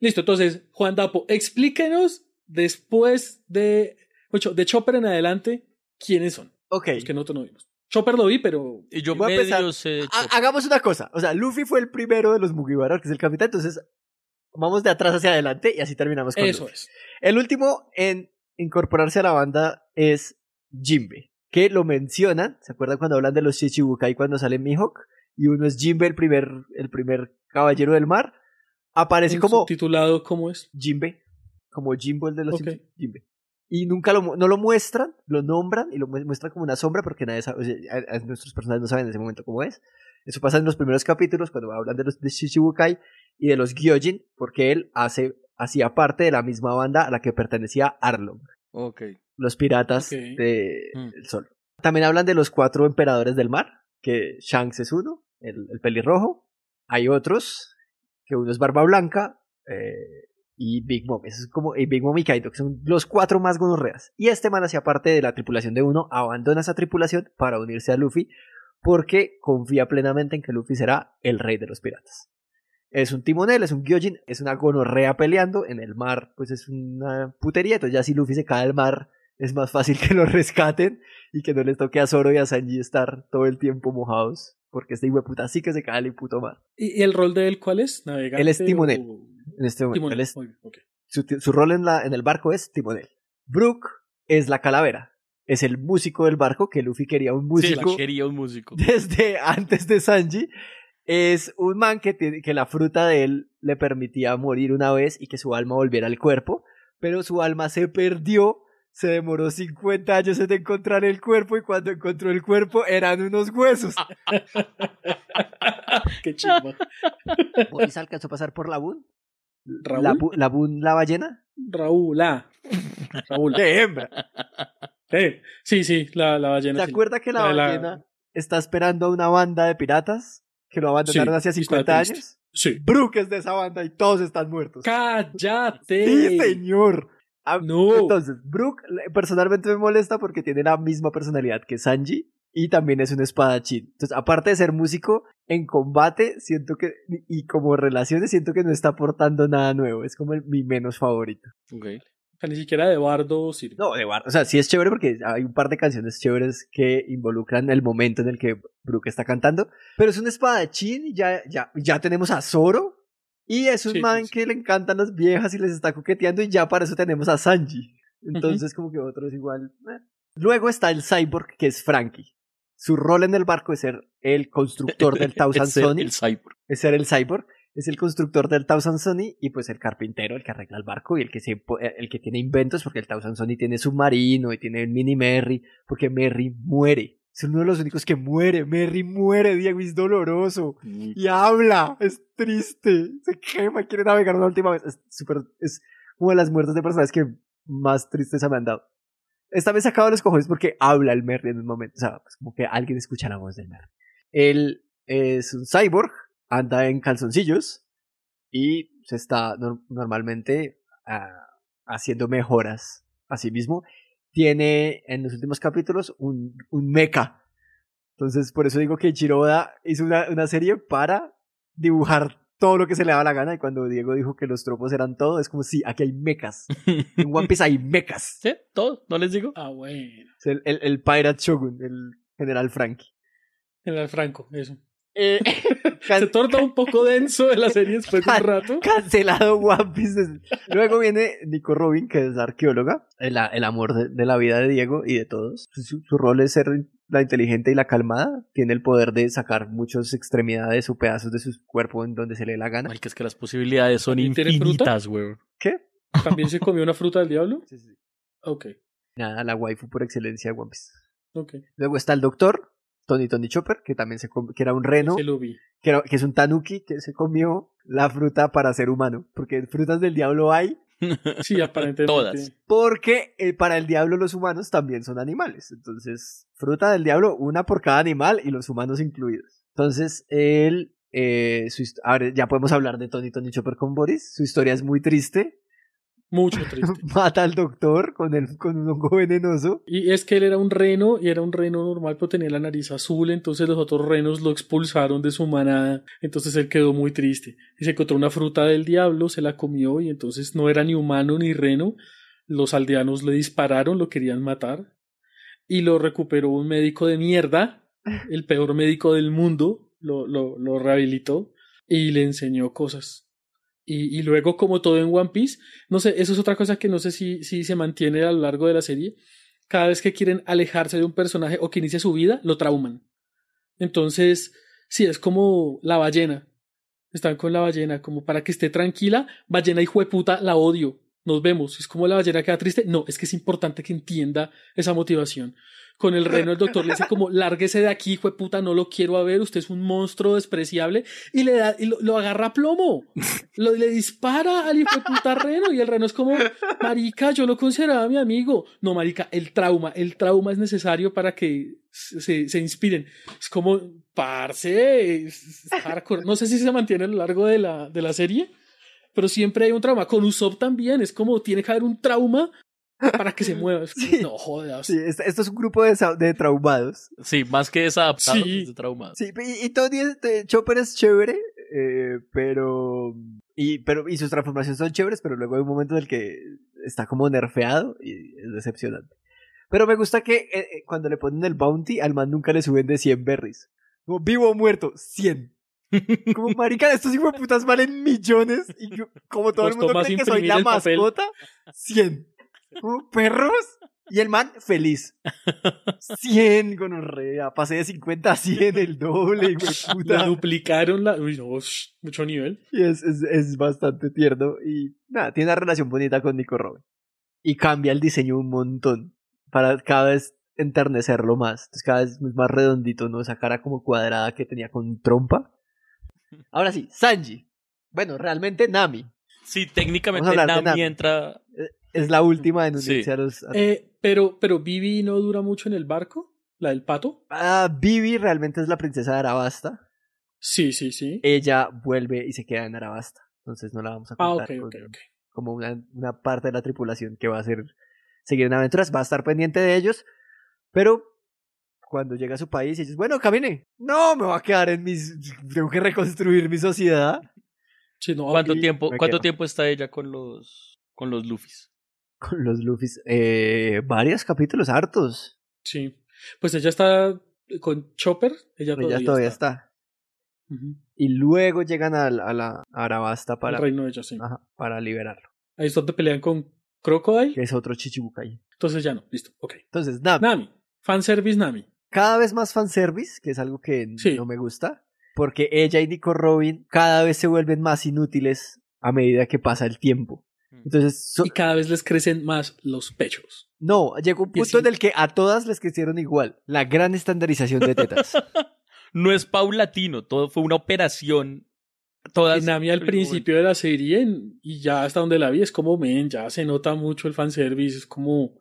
Listo, entonces, Juan Dapo, explíquenos después de, ocho, de Chopper en adelante, quiénes son. Ok. Los que nosotros no vimos. Chopper lo vi, pero Y yo Voy a empezar. Ha- hagamos una cosa. O sea, Luffy fue el primero de los Mugiwara, que es el capitán. Entonces, vamos de atrás hacia adelante y así terminamos con eso Luffy. es. El último en incorporarse a la banda es Jinbe, que lo mencionan. ¿Se acuerdan cuando hablan de los Shichibukai cuando sale Mihawk? Y uno es Jinbe, el primer, el primer caballero del mar. Aparece como titulado ¿cómo es? Jinbe, como Jimbo el de los Jinbe. Y nunca lo, no lo muestran, lo nombran y lo mu- muestran como una sombra porque nadie sabe, o sea, a- a nuestros personajes no saben en ese momento cómo es. Eso pasa en los primeros capítulos cuando hablan de los de Shichibukai y de los Gyojin, porque él hace, hacía parte de la misma banda a la que pertenecía Arlong, Ok. los piratas Ok. del Mm. sol. También hablan de los cuatro emperadores del mar, que Shanks es uno, el, el pelirrojo. Hay otros, que uno es Barba Blanca, eh, y Big Mom. Eso es como y Big Mom y Kaito, que son los cuatro más gonorreas. Y este man hacía parte de la tripulación de uno, abandona esa tripulación para unirse a Luffy, porque confía plenamente en que Luffy será el rey de los piratas. Es un timonel, es un Gyojin, es una gonorrea peleando en el mar, pues es una putería. Entonces ya si Luffy se cae al mar, es más fácil que lo rescaten y que no les toque a Zoro y a Sanji estar todo el tiempo mojados, porque este hijo de puta sí que se cae al puto mar. ¿Y, y el rol de él cuál es? ¿Navegante? Él es timonel. o- En este momento, Timonel, él es- muy bien, ok. su, rol en, la, en el barco es timonel. Brook es la calavera, es el músico del barco, que Luffy quería un Sí, músico quería un músico. desde antes de Sanji. Es un man que, tiene- que la fruta de él le permitía morir una vez y que su alma volviera al cuerpo, pero su alma se perdió. Se demoró 50 años en encontrar el cuerpo y cuando encontró el cuerpo eran unos huesos. Qué chimba. ¿Boris alcanzó a pasar por la Boon? ¿Raúl? ¿La, la la ballena? Raúl, ah. Raúl. ¡De hembra! Eh, sí, sí, la, la ballena. ¿Te sí. acuerdas que la La la- ballena está esperando a una banda de piratas que lo abandonaron Sí, hace está 50 triste. años. Sí. Brooke es de esa banda y todos están muertos. ¡Cállate! Sí, señor. No. Entonces, Brooke personalmente me molesta porque tiene la misma personalidad que Sanji y también es un espadachín. Entonces, aparte de ser músico, en combate siento que, y como relaciones, siento que no está aportando nada nuevo. Es como el- mi menos favorito. O sea, ni siquiera de bardo sirve. No, de Bar- O sea, sí es chévere porque hay un par de canciones chéveres que involucran el momento en el que Brooke está cantando. Pero es un espadachín y ya, ya, ya tenemos a Zoro. Y es un Sí, man sí, que le encantan las viejas y les está coqueteando y ya para eso tenemos a Sanji. Entonces como que otro es igual. eh. Luego está el cyborg que es Frankie. Su rol en el barco es ser el constructor del Thousand Sunny. el cyborg. Es ser el cyborg. Es el constructor del Thousand Sunny y pues el carpintero, el que arregla el barco y el que, se, eh, el que tiene inventos porque el Thousand Sunny tiene submarino y tiene el mini Merry porque Merry muere. Es uno de los únicos que muere. Merry muere, Diego, es doloroso. Y habla, es triste. Se quema, quiere navegar una última vez. Es súper, es una de las muertes de personajes que más tristeza me han dado. Esta vez sacado los cojones porque habla el Merry en un momento. O sea, pues como que alguien escucha la voz del Merry. Él es un cyborg, anda en calzoncillos y se está nor- normalmente ah, haciendo mejoras a sí mismo. Tiene en los últimos capítulos un, un mecha. Entonces, por eso digo que Chiroda hizo una, una serie para dibujar todo lo que se le daba la gana. Y cuando Diego dijo que los tropos eran todo, es como si aquí hay mechas. En One Piece hay mechas. Sí, todo, ¿no les digo? Ah, bueno. Es el, el, el Pirate Shogun, el general Frankie. El Franco, eso. Eh, Se torna un poco denso de la serie después de un rato. Cancelado One Piece. Luego viene Nico Robin, que es arqueóloga, el, el amor de, de la vida de Diego y de todos. Su, su rol es ser la inteligente y la calmada. Tiene el poder de sacar muchas extremidades o pedazos de su cuerpo en donde se le dé la gana. Ay, que es que las posibilidades son infinitas, weón. ¿Qué? ¿También se comió una fruta del diablo? Sí, sí. Ok, Nada, la waifu por excelencia de One Piece. ok. Luego está el doctor, Tony Tony Chopper, que también se com- que era un reno, Se lo vi. que, era- que es un tanuki que se comió la fruta para ser humano. Porque frutas del diablo hay Sí, aparentemente. Todas. Porque eh, para el diablo los humanos también son animales. Entonces, fruta del diablo, una por cada animal y los humanos incluidos. Entonces, él, eh, su hist- ahora ya podemos hablar de Tony Tony Chopper con Boris. Su historia es muy triste. Mucho triste. Mata al doctor con, el, con un hongo venenoso. Y es que él era un reno y era un reno normal, pero tenía la nariz azul, entonces los otros renos lo expulsaron de su manada, entonces él quedó muy triste. Y se encontró una fruta del diablo, se la comió y entonces no era ni humano ni reno. Los aldeanos le dispararon, lo querían matar y lo recuperó un médico de mierda, el peor médico del mundo, lo, lo, lo rehabilitó y le enseñó cosas. Y, y luego, como todo en One Piece, no sé, eso es otra cosa que no sé si, si se mantiene a lo largo de la serie. Cada vez que quieren alejarse de un personaje o que inicia su vida, lo trauman. Entonces, sí, es como la ballena. Están con la ballena, como para que esté tranquila. Ballena de puta, la odio. Nos vemos. Es como la ballena queda triste. No, es que es importante que entienda esa motivación. Con el reno, el doctor le dice como, lárguese de aquí, hijo de puta, no lo quiero a ver, usted es un monstruo despreciable. Y le da, y lo, agarra a plomo. Lo, le dispara al hijo de puta reno. Y el reno es como, marica, yo lo consideraba mi amigo. No, marica, el trauma, el trauma es necesario para que se, se inspiren. Es como, parce, es hardcore. No sé si se mantiene a lo largo de la, de la serie, pero siempre hay un trauma. Con Usopp también, es como, tiene que haber un trauma para que se mueva. No jodas. Sí, este- esto es un grupo de, de traumados. Sí, más que desadaptados, Sí. es de traumados. Sí, y, y Tony Chopper es chévere, eh, pero, y, pero. Y sus transformaciones son chéveres, pero luego hay un momento en el que está como nerfeado y es decepcionante. Pero me gusta que eh, eh, cuando le ponen el bounty, al man nunca le suben de 100 berries. Como vivo o muerto, 100. Como marica, estos hijos de putas valen millones. Y yo- como todo el mundo cree que soy la mascota, 100. Como perros. Y el man feliz. 100 gonorrea. Pasé de 50 a 100, el doble, de La puta. duplicaron la. Uy, no, sh, mucho nivel. Y es, es, es bastante tierno. Y nada, tiene una relación bonita con Nico Robin. Y cambia el diseño un montón. Para cada vez enternecerlo más. Entonces cada vez es más redondito, ¿no? Esa cara como cuadrada que tenía con trompa. Ahora sí, Sanji. Bueno, realmente Nami. Sí, técnicamente Nami Nami. entra. Es la última Sí. a los... a- Eh, pero, pero Vivi no dura mucho en el barco, la del pato. Ah, Vivi realmente es la princesa de Arabasta. Sí, sí, sí. ella vuelve y se queda en Arabasta. Entonces no la vamos a Ah, contar ok, con- ok, ok. como una, una parte de la tripulación que va a hacer seguir en aventuras, va a estar pendiente de ellos, pero cuando llega a su país y dices, bueno, camine. No, me va a quedar en mis... Tengo que reconstruir mi sociedad. Sí, no, ¿Cuánto tiempo, cuánto quedo. tiempo está ella con los con los Luffys? Con los Luffys. Eh, varios capítulos, hartos. Sí. Pues ella está con Chopper. Ella todavía, Ella todavía está. Y luego llegan a, la- a la a Arabasta para, El reino de ella, sí. ajá, para liberarlo. Ahí es donde pelean con Crocodile. Que es otro Chichibukai. Entonces ya no, listo, ok. Entonces, Nami. Nami. Fanservice Nami. Cada vez más fanservice, que es algo que Sí. no me gusta. Porque ella y Nico Robin cada vez se vuelven más inútiles a medida que pasa el tiempo. Entonces, so- Y cada vez les crecen más los pechos. no, llegó un punto en el que a todas les crecieron igual. La gran estandarización de tetas. No es paulatino, todo fue una operación. Todas. Y Nami al principio de la serie en- y ya hasta donde la vi es como, men, ya se nota mucho el fanservice. Es como,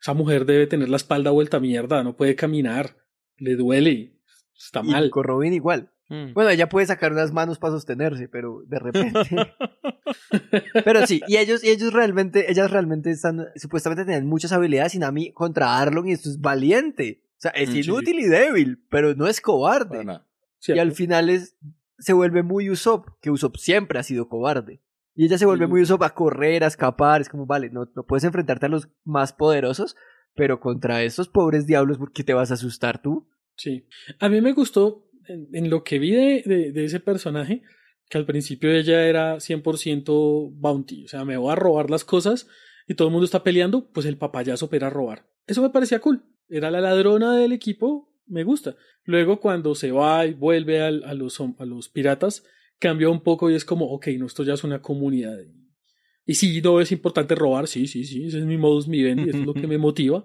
esa mujer debe tener la espalda vuelta a mierda, no puede caminar, le duele, está y mal. Nico Robin igual. Mm. Bueno, ella puede sacar unas manos para sostenerse, pero de repente. pero sí, y ellos, y ellos realmente, ellas realmente están, supuestamente tienen muchas habilidades y Nami contra Arlong y esto es valiente. O sea, es Mm, sí. inútil y débil, pero no es cobarde. Y al final es, se vuelve muy Usopp, que Usopp siempre ha sido cobarde. Y ella se vuelve Sí. muy Usopp a correr, a escapar, es como, vale, no, no puedes enfrentarte a los más poderosos, pero contra estos pobres diablos, ¿por qué te vas a asustar tú? Sí. A mí me gustó en, en lo que vi de, de- de ese personaje, que al principio ella era 100% bounty, o sea, me voy a robar las cosas y todo el mundo está peleando, pues el papayazo ir a robar. Eso me parecía cool. Era la ladrona del equipo, me gusta. Luego cuando se va y vuelve a, los, a los piratas, cambió un poco y es como, ok, no, esto ya es una comunidad. Y sí, no es importante robar, sí, sí, sí, ese es mi modus vivendi, eso es lo que me motiva,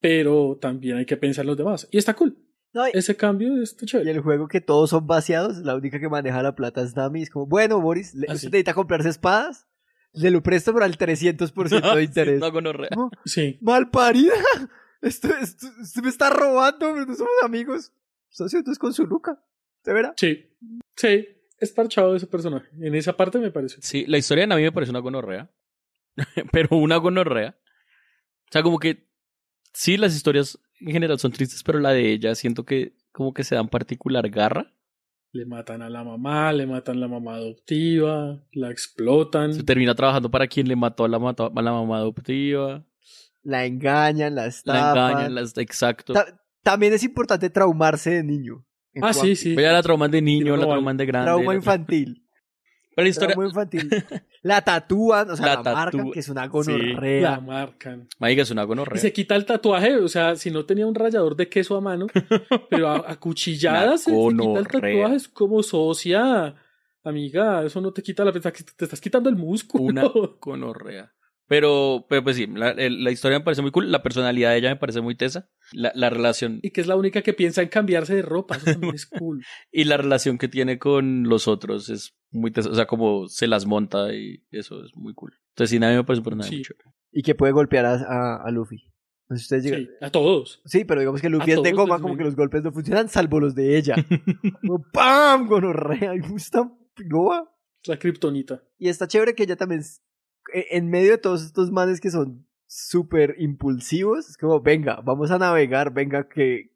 pero también hay que pensar en los demás. Y está cool. No, y- Ese cambio está Y chévere. el juego que todos son vaciados, la única que maneja la plata es Nami. Es como, bueno, Boris, ¿le- Ah, ¿usted necesita comprarse espadas? Le lo presto por al 300% de interés. No, gonorrea. No, Sí. ¡Malparida! Esto, esto, usted me está robando, no somos amigos. Está haciendo es con su Luca. ¿De verdad? Sí. Sí. Es parchado ese personaje. En esa parte me parece. Sí, la historia de Nami me parece una gonorrea. pero una gonorrea. O sea, como que sí, las historias en general son tristes, pero la de ella siento que como que se dan particular garra. Le matan a la mamá, le matan a la mamá adoptiva, la explotan. Se termina trabajando para quien le mató a la, mató a la mamá adoptiva. La engañan, la La estafan. engañan, las, exacto. Ta- también es importante traumarse de niño. Ah, sí, sí. Ella la trauman de niño, la Trauma- trauman de grande. Trauma la- infantil. Pero la historia... Trauma infantil. La tatúan, o sea, La la, marcan, que es una La gonorrea. marcan. Marica, es una Y gonorrea. se quita el tatuaje, o sea, si no tenía un rallador de queso a mano, pero a, a cuchilladas se, se quita el tatuaje, es como socia. Amiga, eso no te quita la te, te estás quitando el músculo. Una gonorrea. Pero, pero pues sí, la, la historia me parece muy cool. La personalidad de ella me parece muy tesa. La, la relación Y que es la única que piensa en cambiarse de ropa, eso también es cool. y la relación que tiene con los otros es muy. O sea, como se las monta y eso es muy cool. Entonces, sí, a mí me parece Sí. muy chévere. Y que puede golpear a, a, a Luffy. Si ustedes llegan- Sí, a todos. Sí, pero digamos que Luffy A es de goma, como que los golpes no funcionan, salvo los de ella. Como ¡Pam! Gonorrea. Y gusta piroa. La kriptonita. Y está chévere que ella también, es- e- en medio de todos estos manes que son súper impulsivos, es como, venga, vamos a navegar, venga, que,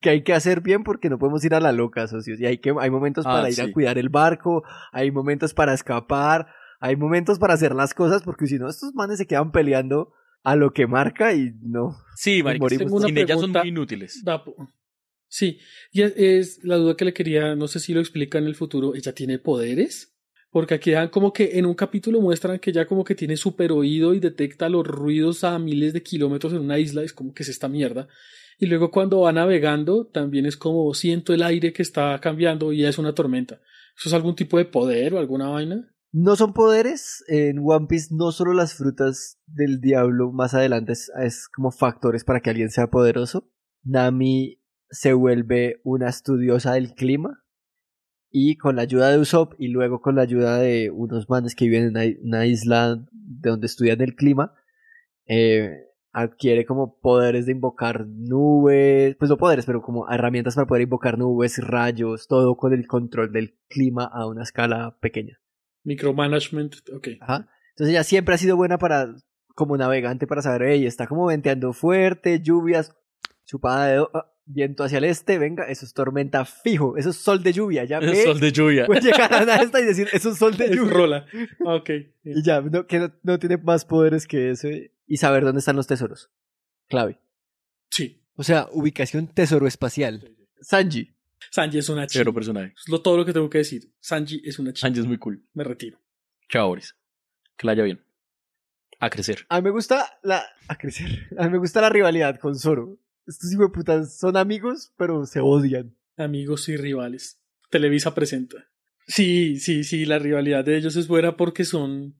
que hay que hacer bien porque no podemos ir a la loca, socios. Y hay, que, hay momentos Ah, para ir sí. a cuidar el barco, hay momentos para escapar, hay momentos para hacer las cosas, porque si no, estos manes se quedan peleando a lo que marca y no. Sí, marica, morimos Tengo una sin ellas son muy inútiles. Sí, y es, es la duda que le quería, no sé si lo explica en el futuro, ¿ella tiene poderes? Porque aquí dan como que en un capítulo muestran que ella como que tiene super oído y detecta los ruidos a miles de kilómetros en una isla, es como que es esta mierda. Y luego cuando va navegando también es como siento el aire que está cambiando y es una tormenta. ¿Eso es algún tipo de poder o alguna vaina? No son poderes. En One Piece no solo las frutas del diablo más adelante es, es como factores para que alguien sea poderoso. Nami se vuelve una estudiosa del clima y con la ayuda de Usopp y luego con la ayuda de unos manes que viven en una, isla de donde estudian el clima, eh, adquiere como poderes de invocar nubes, pues no poderes, pero como herramientas para poder invocar nubes, rayos, todo con el control del clima a una escala pequeña. Micromanagement, ok. Ajá. Entonces ella siempre ha sido buena para, como navegante para saber, ella está como venteando fuerte, lluvias, chupada de dedo, ah, viento hacia el este, venga, eso es tormenta fijo, eso es sol de lluvia, ya Es ve, sol de lluvia. Puede llegar a la esta y decir, eso es sol de Es lluvia. rola. Ah, Ok. Y ya, no, que no, no tiene más poderes que ese. Y saber dónde están los tesoros. Clave. Sí. O sea, ubicación tesoro espacial. Sanji. Sanji es una chica. Cero personaje. Es lo, todo lo que tengo que decir. Sanji es una chica. Sanji es muy cool. Me retiro. Chao, Boris. Que la haya bien. A crecer. A mí me gusta la. A crecer. A mí me gusta la rivalidad con Zoro. Estos hijos de putas son amigos, pero se odian. Amigos y rivales. Televisa presenta. Sí, sí, sí, la rivalidad de ellos es buena porque son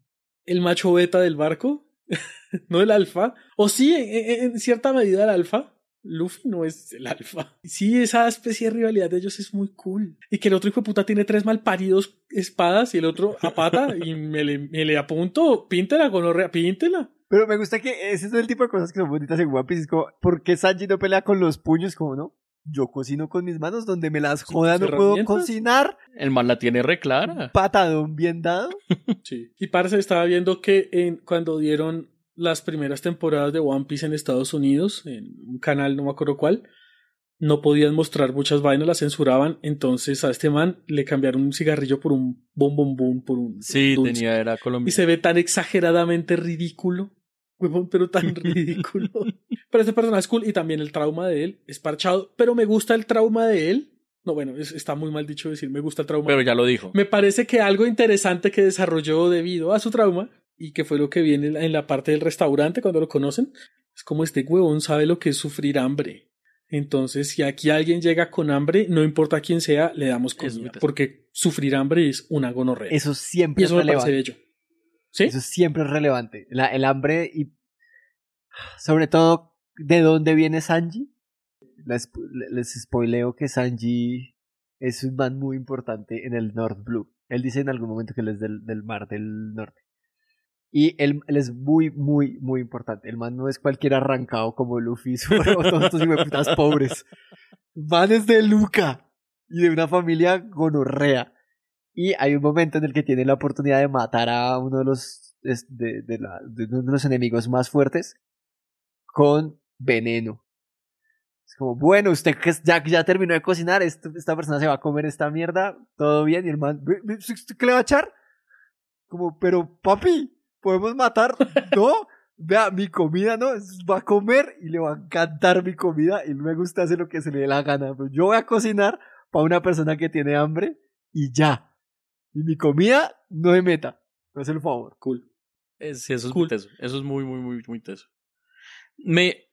el macho beta del barco, no el alfa. O sí, en, cierta medida el alfa. Luffy no es el alfa. Sí, esa especie de rivalidad de ellos es muy cool. Y que el otro hijo de puta tiene tres malparidos espadas y el otro a pata y me le, me le apunto, píntela, gonorrea, píntela. Pero me gusta que ese es el tipo de cosas que son bonitas en One Piece. Es como, ¿por qué Sanji no pelea con los puños? Como, ¿no? Yo cocino con mis manos, donde me las jodan, no puedo cocinar. El man la tiene re clara. Patadón bien dado. Sí. Y parce, estaba viendo que en, cuando dieron las primeras temporadas de One Piece en Estados Unidos, en un canal, no me acuerdo cuál, no podían mostrar muchas vainas, las censuraban. Entonces a este man le cambiaron un cigarrillo por un bom bom bom, por un. Sí, dulce. tenía, era Y colombiano. se ve tan exageradamente ridículo. Pero tan ridículo. pero este personaje es cool y también el trauma de él es parchado. Pero me gusta el trauma de él. No, bueno, es- está muy mal dicho decir me gusta el trauma. Pero ya lo dijo. Me parece que algo interesante que desarrolló debido a su trauma y que fue lo que viene en la- parte del restaurante cuando lo conocen, es como este huevón sabe lo que es sufrir hambre. Entonces, si aquí alguien llega con hambre, no importa quién sea, le damos comida, porque sufrir hambre es una gonorrea. Eso siempre y eso es me parece relevante. bello. ¿Sí? Eso siempre es relevante. La- el hambre y sobre todo de dónde viene Sanji. Les, les spoileo que Sanji es un man muy importante en el North Blue. Él dice en algún momento que él es del, del mar del norte. Y él, él es muy, muy, muy importante. El man no es cualquier arrancado como Luffy o todos estos hijueputas pobres. Man es de Luca y de una familia gonorrea. Y hay un momento en el que tiene la oportunidad de matar a uno de los, de, de la- de uno enemigos más fuertes con veneno. Es como, bueno, usted que ya, terminó de cocinar, esto- esta persona se va a comer esta mierda, todo bien, y el man, "Ve- ve, ¿usted qué le va a echar? Como, pero papi, ¿podemos matar? No, vea, mi comida no, va a comer y le va a encantar mi comida y luego usted hace lo que se le dé la gana. Pero yo voy a cocinar para una persona que tiene hambre y ya. Y mi comida no me meta. No es el favor. Cool. Es- sí, eso es muy teso. Eso es muy, muy, muy, muy teso. Me,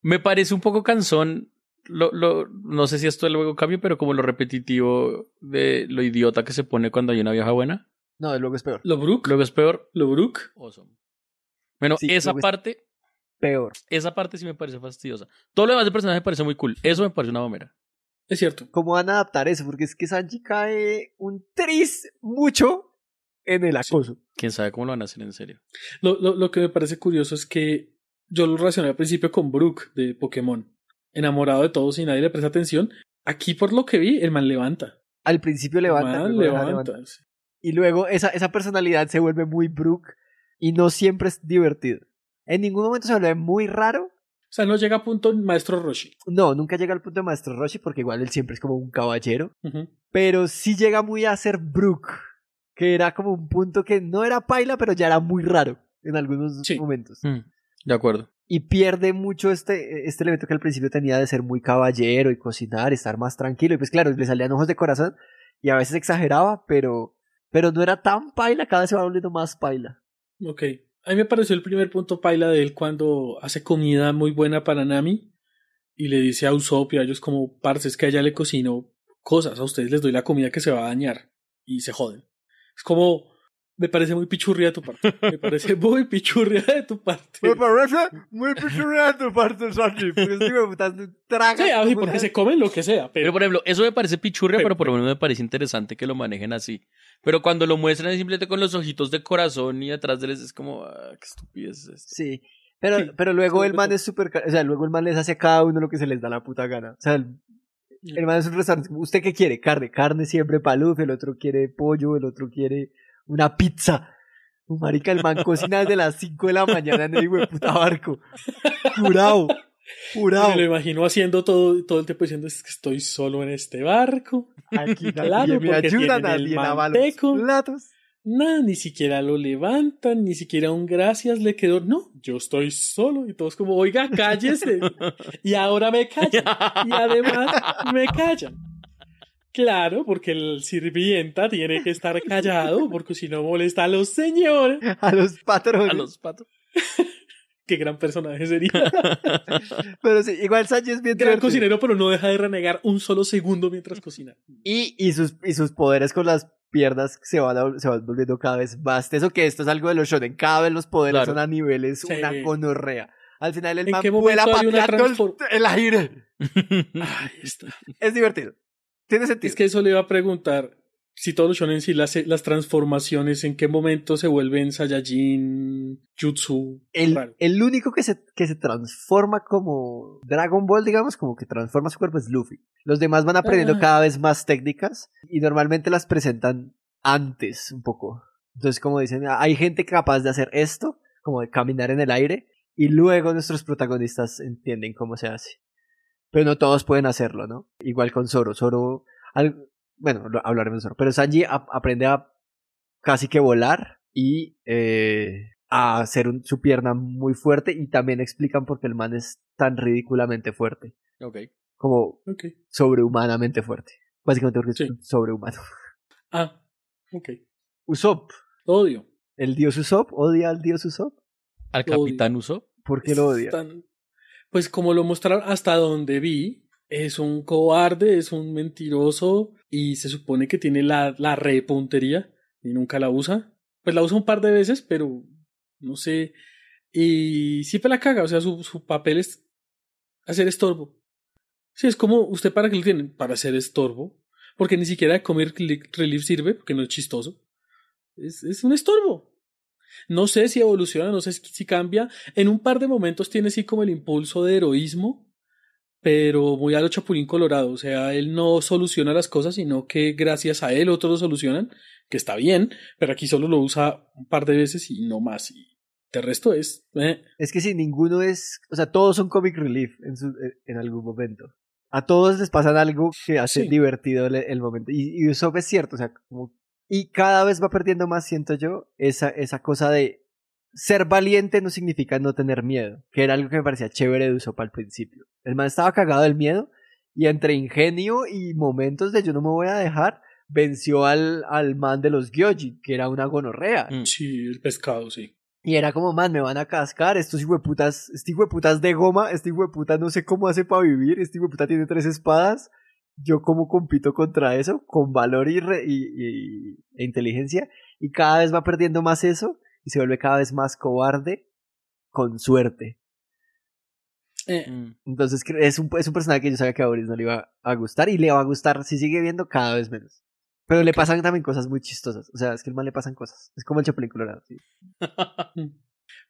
me parece un poco cansón. Lo, lo, no sé si esto luego cambia, pero como lo repetitivo de lo idiota que se pone cuando hay una vieja buena. No, luego es peor. Lo Brook. Luego es peor. Lo Brook. Awesome. Bueno, Sí, esa es parte, Peor. esa parte sí me parece fastidiosa. Todo lo demás del personaje me parece muy cool. Eso me parece una mamera. Es cierto. ¿Cómo van a adaptar eso? Porque es que Sanji cae un tris mucho en el acoso. Quién sabe cómo lo van a hacer en serio. Lo, lo, lo que me parece curioso es que yo lo relacioné al principio con Brook de Pokémon. Enamorado de todos y nadie le presta atención. Aquí, por lo que vi, el man levanta. Al principio levanta, Man, levanta. levantar. Y luego esa, esa personalidad se vuelve muy Brook y no siempre es divertido. En ningún momento se vuelve muy raro. O sea, no llega a punto Maestro Roshi. No, nunca llega al punto de Maestro Roshi porque igual él siempre es como un caballero. Ujú. Pero sí llega muy a ser Brook, que era como un punto que no era paila, pero ya era muy raro en algunos momentos. Mm, de acuerdo. Y pierde mucho este, este elemento que al principio tenía de ser muy caballero y cocinar, estar más tranquilo. Y pues claro, le salían ojos de corazón y a veces exageraba, pero, pero no era tan paila, cada vez se va volviendo más paila. Ok. A mí me pareció el primer punto paila de él cuando hace comida muy buena para Nami y le dice a Usopp y a ellos como, parce, es que a ella le cocino cosas, a ustedes les doy la comida que se va a dañar y se joden. Es como, me parece muy pichurria de tu parte. Me parece muy pichurria de tu parte. Me parece muy pichurria de tu parte, Sanji, porque puta traga. Sí, ah, porque se comen lo que sea, Pero pero por ejemplo, eso me parece pichurria, pero por lo menos me parece interesante que lo manejen así. Pero cuando lo muestran simplemente con los ojitos de corazón y atrás de él es como, ah, qué estupidez es esto. Sí. Pero, Sí, pero luego el man es súper... O sea, luego el man les hace a cada uno lo que se les da la puta gana. O sea, el, el man es un restaurante. ¿Usted qué quiere? Carne. Carne siempre paluf. El otro quiere pollo. El otro quiere una pizza. Marica, el man cocina desde las 5 de la mañana en el hijo de puta barco. Jurado. Jurado. Me lo imagino haciendo todo, todo el tiempo diciendo es que estoy solo en este barco. Aquí Claro, me ayuda, nadie lava los platos. Nada, ni siquiera lo levantan, ni siquiera un gracias le quedó. No, yo estoy solo. Y todos como, oiga, cállese. y ahora me callan. Y además me callan. Claro, porque el sirvienta tiene que estar callado, porque si no molesta a los señores. A los patrones. A los patos. Qué gran personaje sería. Pero sí, igual Sánchez es bien gran divertido. cocinero, pero no deja de renegar un solo segundo mientras cocina. Y, y, sus, y sus poderes con las piernas se van, a- se van volviendo cada vez más. Eso que esto es algo de los shonen. Cada vez los poderes Claro. son a niveles Sí. una gonorrea. Al final el ¿En man vuela pateando el, el aire. Ahí está. Es divertido. Tiene sentido. Es que eso le iba a preguntar si todos los shonen, si las, las transformaciones, en qué momento se vuelven Saiyajin, Jutsu. el, raro. el único que se, que se transforma como Dragon Ball, digamos, como que transforma su cuerpo es Luffy. Los demás van aprendiendo Ah. cada vez más técnicas y normalmente las presentan antes un poco. Entonces, como dicen, "Ah, hay gente capaz de hacer esto, como de caminar en el aire, y luego nuestros protagonistas entienden cómo se hace. Pero no todos pueden hacerlo, ¿no? Igual con Zoro. Zoro, al- bueno, lo- hablaremos de pero Sanji ap- aprende a casi que volar y eh, a hacer un- su pierna muy fuerte y también explican por qué el man es tan ridículamente fuerte, Ok. como sobrehumanamente fuerte. Básicamente porque Sí. es sobrehumano. Ah, ok. Usopp, Odio. el dios Usopp, odia al dios Usopp. Al odio. capitán Uso. ¿Por qué lo odia? Tan- Pues como lo mostraron hasta donde vi, es un cobarde, es un mentiroso y se supone que tiene la, la repuntería y nunca la usa. Pues la usa un par de veces, pero no sé. Y siempre la caga, o sea, su, su papel es hacer estorbo. Sí, es como, ¿usted para qué lo tienen? Para hacer estorbo. Porque ni siquiera comer relief sirve, porque no es chistoso. Es, es un estorbo. No sé si evoluciona, no sé si cambia. En un par de momentos tiene así como el impulso de heroísmo, pero muy a lo Chapulín Colorado. O sea, él no soluciona las cosas, sino que gracias a él otros lo solucionan, que está bien, pero aquí solo lo usa un par de veces y no más. Y de resto es. eh. Es que si ninguno es, o sea, todos son comic relief en, su- en algún momento. A todos les pasan algo que hace Sí. divertido el, el momento. Y, y Usopp es cierto, o sea, como... Y cada vez va perdiendo más, siento yo, esa, esa cosa de ser valiente no significa no tener miedo, que era algo que me parecía chévere de Usopp al principio. El man estaba cagado del miedo y entre ingenio y momentos de yo no me voy a dejar, venció al, al man de los Gyojin, que era una gonorrea. Mm. Sí, el pescado, sí. Y era como, man, me van a cascar, estos hijueputas, este hijueputas de goma, este hijueputa no sé cómo hace para vivir, este hijueputa tiene tres espadas, yo cómo compito contra eso, con valor y, re- y, y- e inteligencia, y cada vez va perdiendo más eso, y se vuelve cada vez más cobarde, con suerte. Eh, Mm. Entonces es un, es un personaje que yo sabía que a Boris no le iba a gustar, y le va a gustar si sigue viendo cada vez menos. Pero le pasan también cosas muy chistosas, o sea, es que al man le pasan cosas, es como el Chapulín Colorado, sí.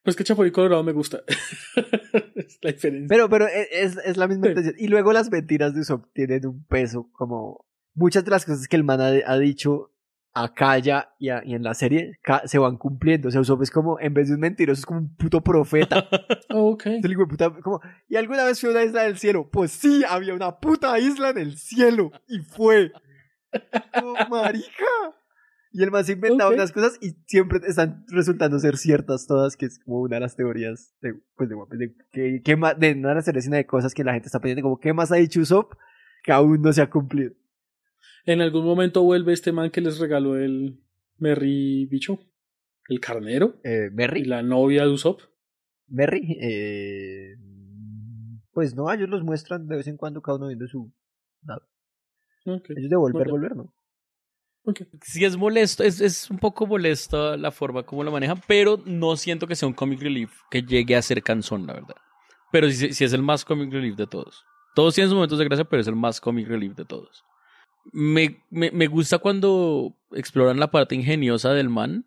Pues que Chapulín Colorado me gusta. es la diferencia. Pero, pero e- es, es la misma Sí. intención. Y luego las mentiras de Usopp tienen un peso como... Muchas de las cosas que el man ha, ha dicho acá ya y, a- y en la serie se van cumpliendo. O sea, Usopp es como, en vez de un mentiroso, es como un puto profeta. ok. De puta, como, ¿y alguna vez fue una isla del cielo? Pues sí, había una puta isla en el cielo. Y fue. ¡Oh, marica! Y el se inventaba Ok. unas cosas y siempre están resultando ser ciertas todas, que es como una de las teorías de, pues de, de, ma- de no de las teorías, de cosas que la gente está pendiente, como ¿qué más ha dicho Usopp que aún no se ha cumplido? En algún momento vuelve este man que les regaló el Merry bicho, el carnero, Eh, y ¿Merry? la novia de Usopp. ¿Merry? Eh, pues no, ellos los muestran de vez en cuando cada uno viendo su... lado. Ellos de volver, volver, ¿no? Sí es molesto, es, es un poco molesto la forma como lo manejan, pero no siento que sea un comic relief que llegue a ser cansón, la verdad. Pero sí, sí es el más comic relief de todos. Todos tienen sus momentos de gracia, pero es el más comic relief de todos. Me, me, me gusta cuando exploran la parte ingeniosa del man,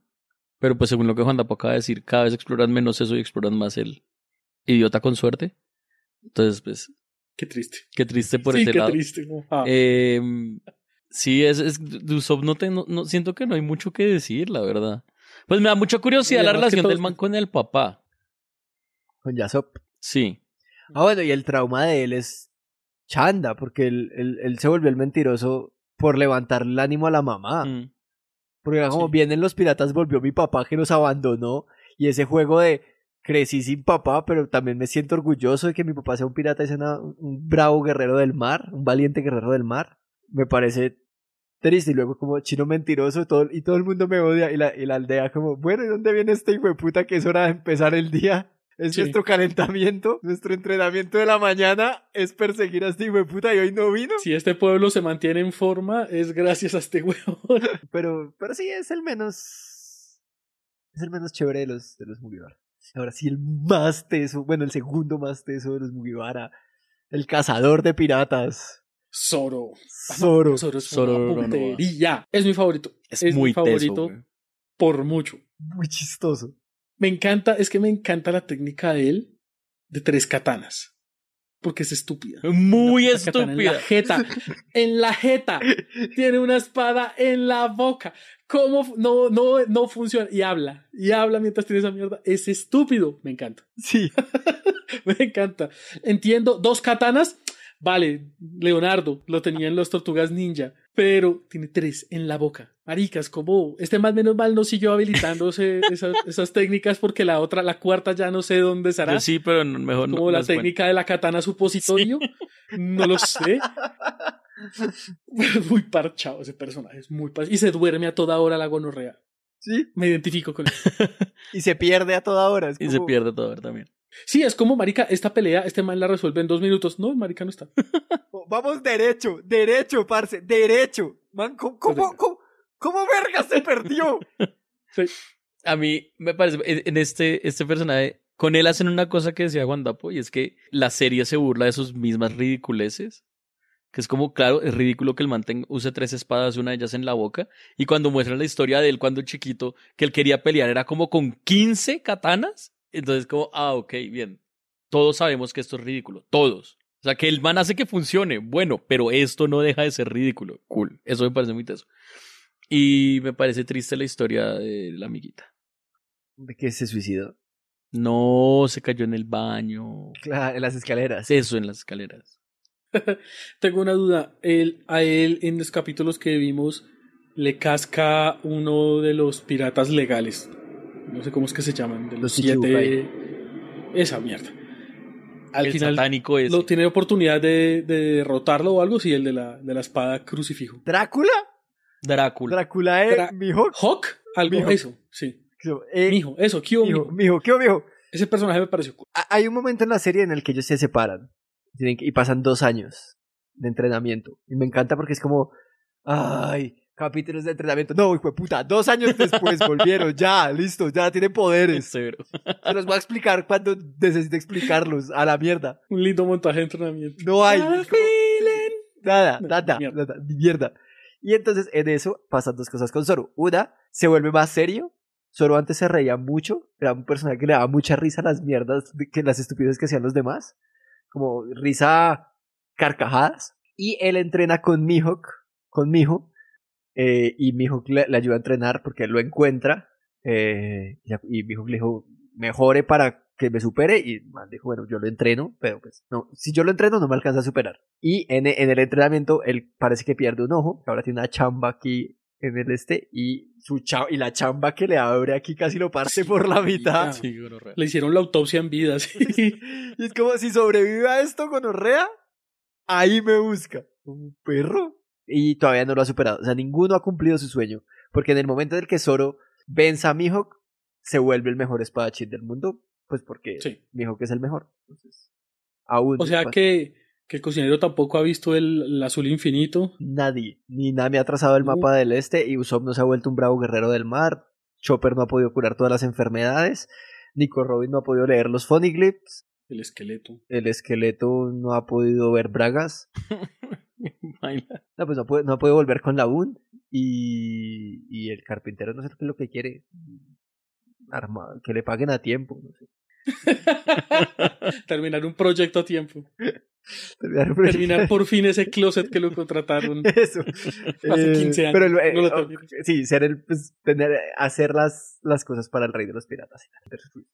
pero pues según lo que Juan Dapo acaba de decir, cada vez exploran menos eso y exploran más el, idiota con suerte. Entonces, pues, Qué triste. qué triste por sí, ese qué lado. triste. ah. Eh, sí, es, es no, te- no, no- siento que no hay mucho que decir, la verdad. Pues me da mucha curiosidad la relación todos- del man con el papá. Con Yasop. Sí. Ah, bueno, y el trauma de él es chanda, porque él, él, él se volvió el mentiroso por levantarle el ánimo a la mamá. Mm. Porque era como vienen los piratas, volvió mi papá que nos abandonó. Y ese juego de crecí sin papá, pero también me siento orgulloso de que mi papá sea un pirata y sea una- un bravo guerrero del mar, un valiente guerrero del mar. Me parece triste. Y luego como chino mentiroso todo, y todo el mundo me odia. Y la, y la aldea como, bueno, ¿y dónde viene este hijo de puta que es hora de empezar el día? Es Sí. nuestro calentamiento, nuestro entrenamiento de la mañana es perseguir a este hijo de puta y hoy no vino. Si este pueblo se mantiene en forma, es gracias a este huevón. Pero, pero sí es el menos. Es el menos chévere de los, de los Mugiwara. Ahora sí, el más teso, bueno, el segundo más teso de los Mugiwara. El cazador de piratas. Zoro. Zoro. Zoro es Zoro una. Es mi favorito. Es, mi muy teso, favorito por mucho. Muy chistoso. Me encanta, es que me encanta la técnica de él de tres katanas. Porque es estúpida. Muy katana En la estúpida. jeta. En la jeta. Tiene una espada en la boca. ¿Cómo? No, no, no funciona. Y habla. Y habla mientras tiene esa mierda. Es estúpido. Me encanta. Sí. Me encanta. Entiendo. Dos katanas. Vale, Leonardo lo tenía en los tortugas ninja. Pero tiene tres en la boca. Maricas, como este más menos mal no siguió habilitándose esas, esas técnicas porque la otra, la cuarta ya no sé dónde será. Yo sí, pero no- mejor no. como la bueno. técnica de la katana supositorio. No lo sé. Es muy parchado ese personaje. Es muy par- Y se duerme a toda hora la gonorrea. Sí. Me identifico con él. Y se pierde a toda hora. es Y se pierde todo ver también. Sí, es como, marica, esta pelea, este man la resuelve en dos minutos. No, el marica no está. Vamos derecho, derecho, parce, derecho. Man, ¿cómo, cómo, cómo, cómo verga se perdió? A mí me parece, en este, este personaje, con él hacen una cosa que decía Juan Dapo, y es que la serie se burla de sus mismas ridiculeces. Que es como, claro, es ridículo que el man use tres espadas, una de ellas en la boca. Y cuando muestran la historia de él cuando chiquito, que él quería pelear, era como con 15 katanas. Entonces, como, ah, ok, bien. Todos sabemos que esto es ridículo. Todos. O sea, que el man hace que funcione. Bueno, pero esto no deja de ser ridículo. Cool. Eso me parece muy teso. Y me parece triste la historia de la amiguita. ¿De qué se suicidó? No, se cayó en el baño. Claro, en las escaleras. Eso, en las escaleras. Tengo una duda. Él, a él, en los capítulos que vimos, le casca uno de los piratas legales. No sé cómo es que se llaman. De los, Los siete. Esa mierda. Al el final, satánico es. ¿lo tiene oportunidad de, de derrotarlo o algo? Sí, el de la, de la espada crucifijo. ¿Drácula? Drácula. Drácula es mijo. ¿Hawk? Algo, Mijo. eso, sí. Eh, Mijo, eso, ¿qué mijo, mijo? mijo, ¿qué mijo? Ese personaje me pareció cool. Ha- Hay un momento en la serie en el que ellos se separan. Y pasan dos años de entrenamiento. Y me encanta porque es como, ay, capítulos de entrenamiento. No, hijo de puta, dos años después volvieron, ya, listo, ya tienen poderes. Severo. Se los voy a explicar cuando necesite explicarlos, a la mierda. Un lindo montaje de entrenamiento. No hay. Como- nada, nada, mierda. nada, mierda. Y entonces en eso pasan dos cosas con Zoro. Una, se vuelve más serio. Zoro antes se reía mucho, era un personaje que le daba mucha risa a las mierdas, que las estupideces que hacían los demás. Como risa carcajadas. Y él entrena con Mihawk, con Mijo, eh, y Mihawk le, le ayuda a entrenar porque él lo encuentra. eh, y Mihawk le dijo, mejore para que me supere. Y man dijo, bueno, yo lo entreno, pero pues no, si yo lo entreno no me alcanza a superar. Y en, en el entrenamiento él parece que pierde un ojo, que ahora tiene una chamba aquí en el este, y, su cha- y la chamba que le abre aquí casi lo parte por la mitad. Sí, gonorrea. Le hicieron la autopsia en vida, sí. Y es como si sobrevive a esto con Orrea, ahí me busca. Un perro. Y todavía no lo ha superado. O sea, ninguno ha cumplido su sueño. Porque en el momento en el que Zoro vence a Mihawk, se vuelve el mejor espadachín del mundo. Pues porque Sí. Mihawk es el mejor. Entonces, aún. O sea que, que el cocinero tampoco ha visto el, el azul infinito. Nadie. Ni Nami ha trazado el No. mapa del este. Y Usopp no se ha vuelto un bravo guerrero del mar. Chopper no ha podido curar todas las enfermedades. Nico Robin no ha podido leer los phoneglyphs. El esqueleto. El esqueleto no ha podido ver bragas. No, pues no puede, no puede volver con la UN. Y, y el carpintero no sé qué es lo que quiere. Arma, que le paguen a tiempo. No sé. Terminar un proyecto a tiempo. Terminar por fin ese closet que lo contrataron. Eso. Hace Eh, 15 años. Pero el- eh, No lo sí, ser el, pues, tener, hacer las, las cosas para el rey de los piratas.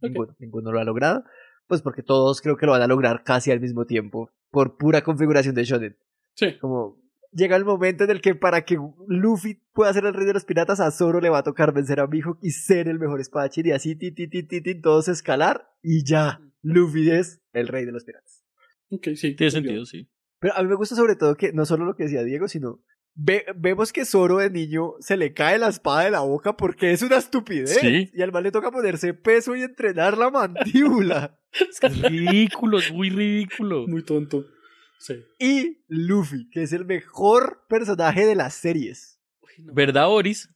Ninguno, ninguno lo ha logrado. Pues porque todos creo que lo van a lograr casi al mismo tiempo. Por pura configuración de Shonen. Sí. Como llega el momento en el que para que Luffy pueda ser el rey de los piratas, a Zoro le va a tocar vencer a Mihawk y ser el mejor espadachín y así, ti, ti, ti, ti, ti, todos escalar y ya. Luffy es el rey de los piratas. Ok, sí. Tiene sentido, sí. Pero a mí me gusta sobre todo que no solo lo que decía Diego, sino ve- vemos que Zoro de niño se le cae la espada de la boca porque es una estupidez. Sí. Y al mal le toca ponerse peso y entrenar la mandíbula. Es ridículo, es muy ridículo. Muy tonto. Sí. y Luffy, que es el mejor personaje de las series. ¿Verdad, Boris?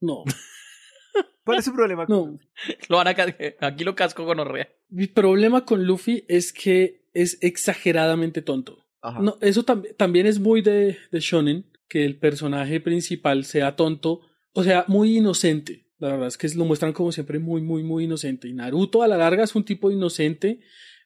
No. ¿Cuál es su problema? No. Lo van a aquí lo casco con orrea. Mi problema con Luffy es que es exageradamente tonto. Ajá. No, eso tam- también es muy de, de Shonen, que el personaje principal sea tonto, o sea, muy inocente. La verdad es que lo muestran como siempre muy, muy, muy inocente. Y Naruto a la larga es un tipo inocente.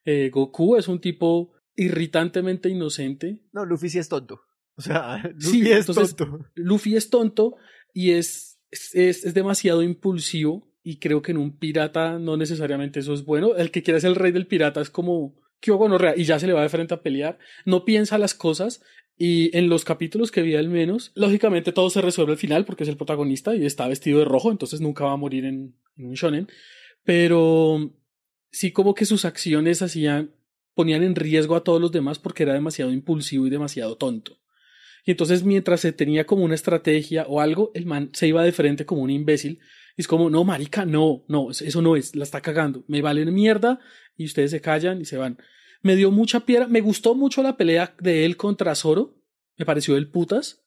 eh, Goku es un tipo irritantemente inocente. No, Luffy sí es tonto. O sea, Luffy Sí, es entonces, tonto. Luffy es tonto y es, es, es- demasiado impulsivo y creo que en un pirata no necesariamente eso es bueno. El que quiera ser el rey del pirata es como que gonorrea y ya se le va de frente a pelear. No piensa las cosas y en los capítulos que vi al menos, lógicamente todo se resuelve al final porque es el protagonista y está vestido de rojo, entonces nunca va a morir en, en un shonen. Pero sí como que sus acciones hacían ponían en riesgo a todos los demás porque era demasiado impulsivo y demasiado tonto. Y entonces mientras se tenía como una estrategia o algo, el man se iba de frente como un imbécil. Y es como, no, marica, no, no, eso no es, la está cagando. Me valen mierda y ustedes se callan y se van. Me dio mucha piedra, me gustó mucho la pelea de él contra Zoro. Me pareció del putas.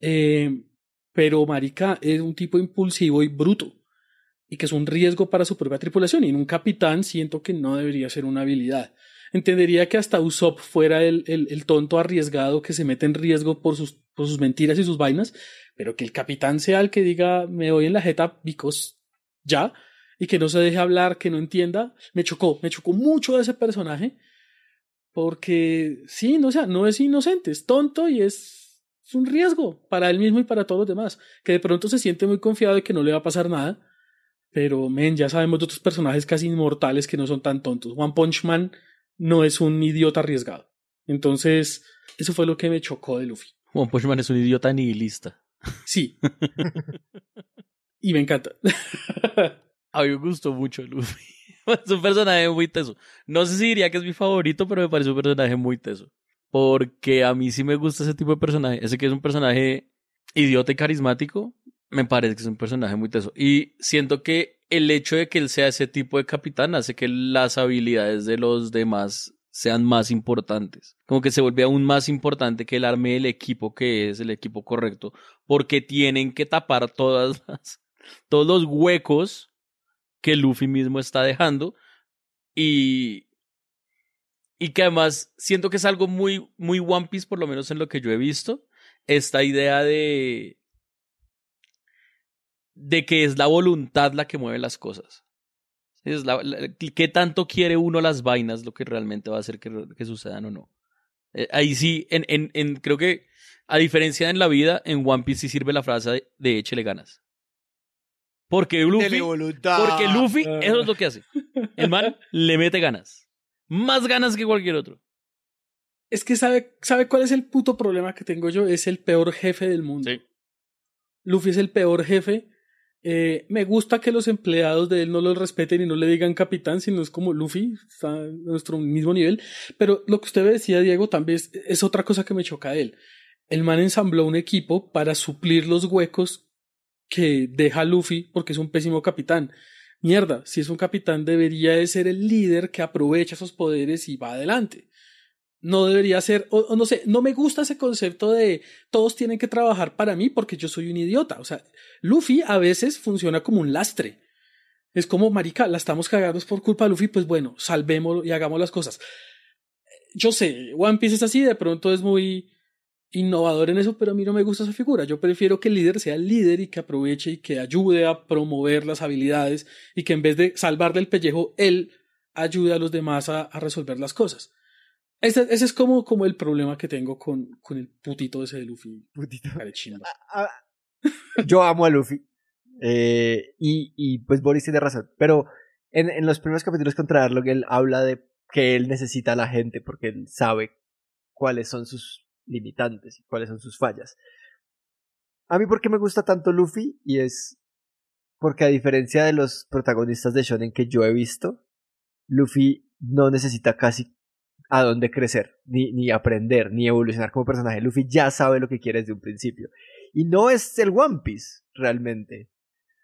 Eh, pero marica es un tipo impulsivo y bruto. Y que es un riesgo para su propia tripulación. Y en un capitán siento que no debería ser una habilidad. Entendería que hasta Usopp fuera el, el, tonto arriesgado que se mete en riesgo por sus, por sus mentiras y sus vainas, pero que el capitán sea el que diga me doy en la jeta because ya, y que no se deje hablar, que no entienda, me chocó, me chocó mucho ese personaje, porque sí, no, sea, no es inocente, es tonto y es, es un riesgo para él mismo y para todos los demás, que de pronto se siente muy confiado de que no le va a pasar nada, pero men, ya sabemos de otros personajes casi inmortales que no son tan tontos. One Punch Man no es un idiota arriesgado. Entonces, eso fue lo que me chocó de Luffy. One Punch Man es un idiota nihilista. Sí. y me encanta. A mí me gustó mucho Luffy. Es un personaje muy teso. No sé si diría que es mi favorito, pero me parece un personaje muy teso. Porque a mí sí me gusta ese tipo de personaje. Ese que es un personaje idiota y carismático, me parece que es un personaje muy teso. Y siento que el hecho de que él sea ese tipo de capitán hace que las habilidades de los demás sean más importantes. Como que se vuelve aún más importante que el arme del equipo que es el equipo correcto. Porque tienen que tapar todas las, todos los huecos que Luffy mismo está dejando. Y, y que además siento que es algo muy, muy One Piece, por lo menos en lo que yo he visto. Esta idea de, de que es la voluntad la que mueve las cosas. Es la, la- ¿Qué tanto quiere uno las vainas lo que realmente va a hacer que, que sucedan o no? Eh, ahí sí, en, en, en, creo que a diferencia en la vida, en One Piece sí sirve la frase de, de échele ganas. Porque Luffy, porque Luffy, Ah. eso es lo que hace. El man le mete ganas. Más ganas que cualquier otro. Es que sabe, sabe cuál es el puto problema que tengo yo. Es el peor jefe del mundo. Luffy es el peor jefe. Eh, me gusta que los empleados de él no lo respeten y no le digan capitán, sino es como Luffy, está a nuestro mismo nivel. Pero lo que usted decía, Diego, también es, es otra cosa que me choca de él. El man ensambló un equipo para suplir los huecos que deja Luffy porque es un pésimo capitán. Mierda, si es un capitán debería de ser el líder que aprovecha esos poderes y va adelante. No debería ser, o, no sé, no me gusta ese concepto de todos tienen que trabajar para mí porque yo soy un idiota. O sea, Luffy a veces funciona como un lastre. Es como, marica, la estamos cagando por culpa de Luffy, pues bueno, salvémoslo y hagamos las cosas. Yo sé, One Piece es así, de pronto es muy innovador en eso, pero a mí no me gusta esa figura. Yo prefiero que el líder sea el líder y que aproveche y que ayude a promover las habilidades y que en vez de salvarle el pellejo, él ayude a los demás a resolver las cosas. Ese, ese, es como, como el problema que tengo con, con el putito ese de Luffy. Putito. Ah, yo amo a Luffy. Eh, y, y pues Boris tiene razón. Pero en, en los primeros capítulos contra Arlong él habla de que él necesita a la gente porque él sabe cuáles son sus limitantes y cuáles son sus fallas. A mí, ¿por qué me gusta tanto Luffy? Y es porque a diferencia de los protagonistas de Shonen que yo he visto, Luffy no necesita casi a dónde crecer, ni, ni aprender, ni evolucionar como personaje. Luffy ya sabe lo que quiere desde un principio. Y no es el One Piece, realmente.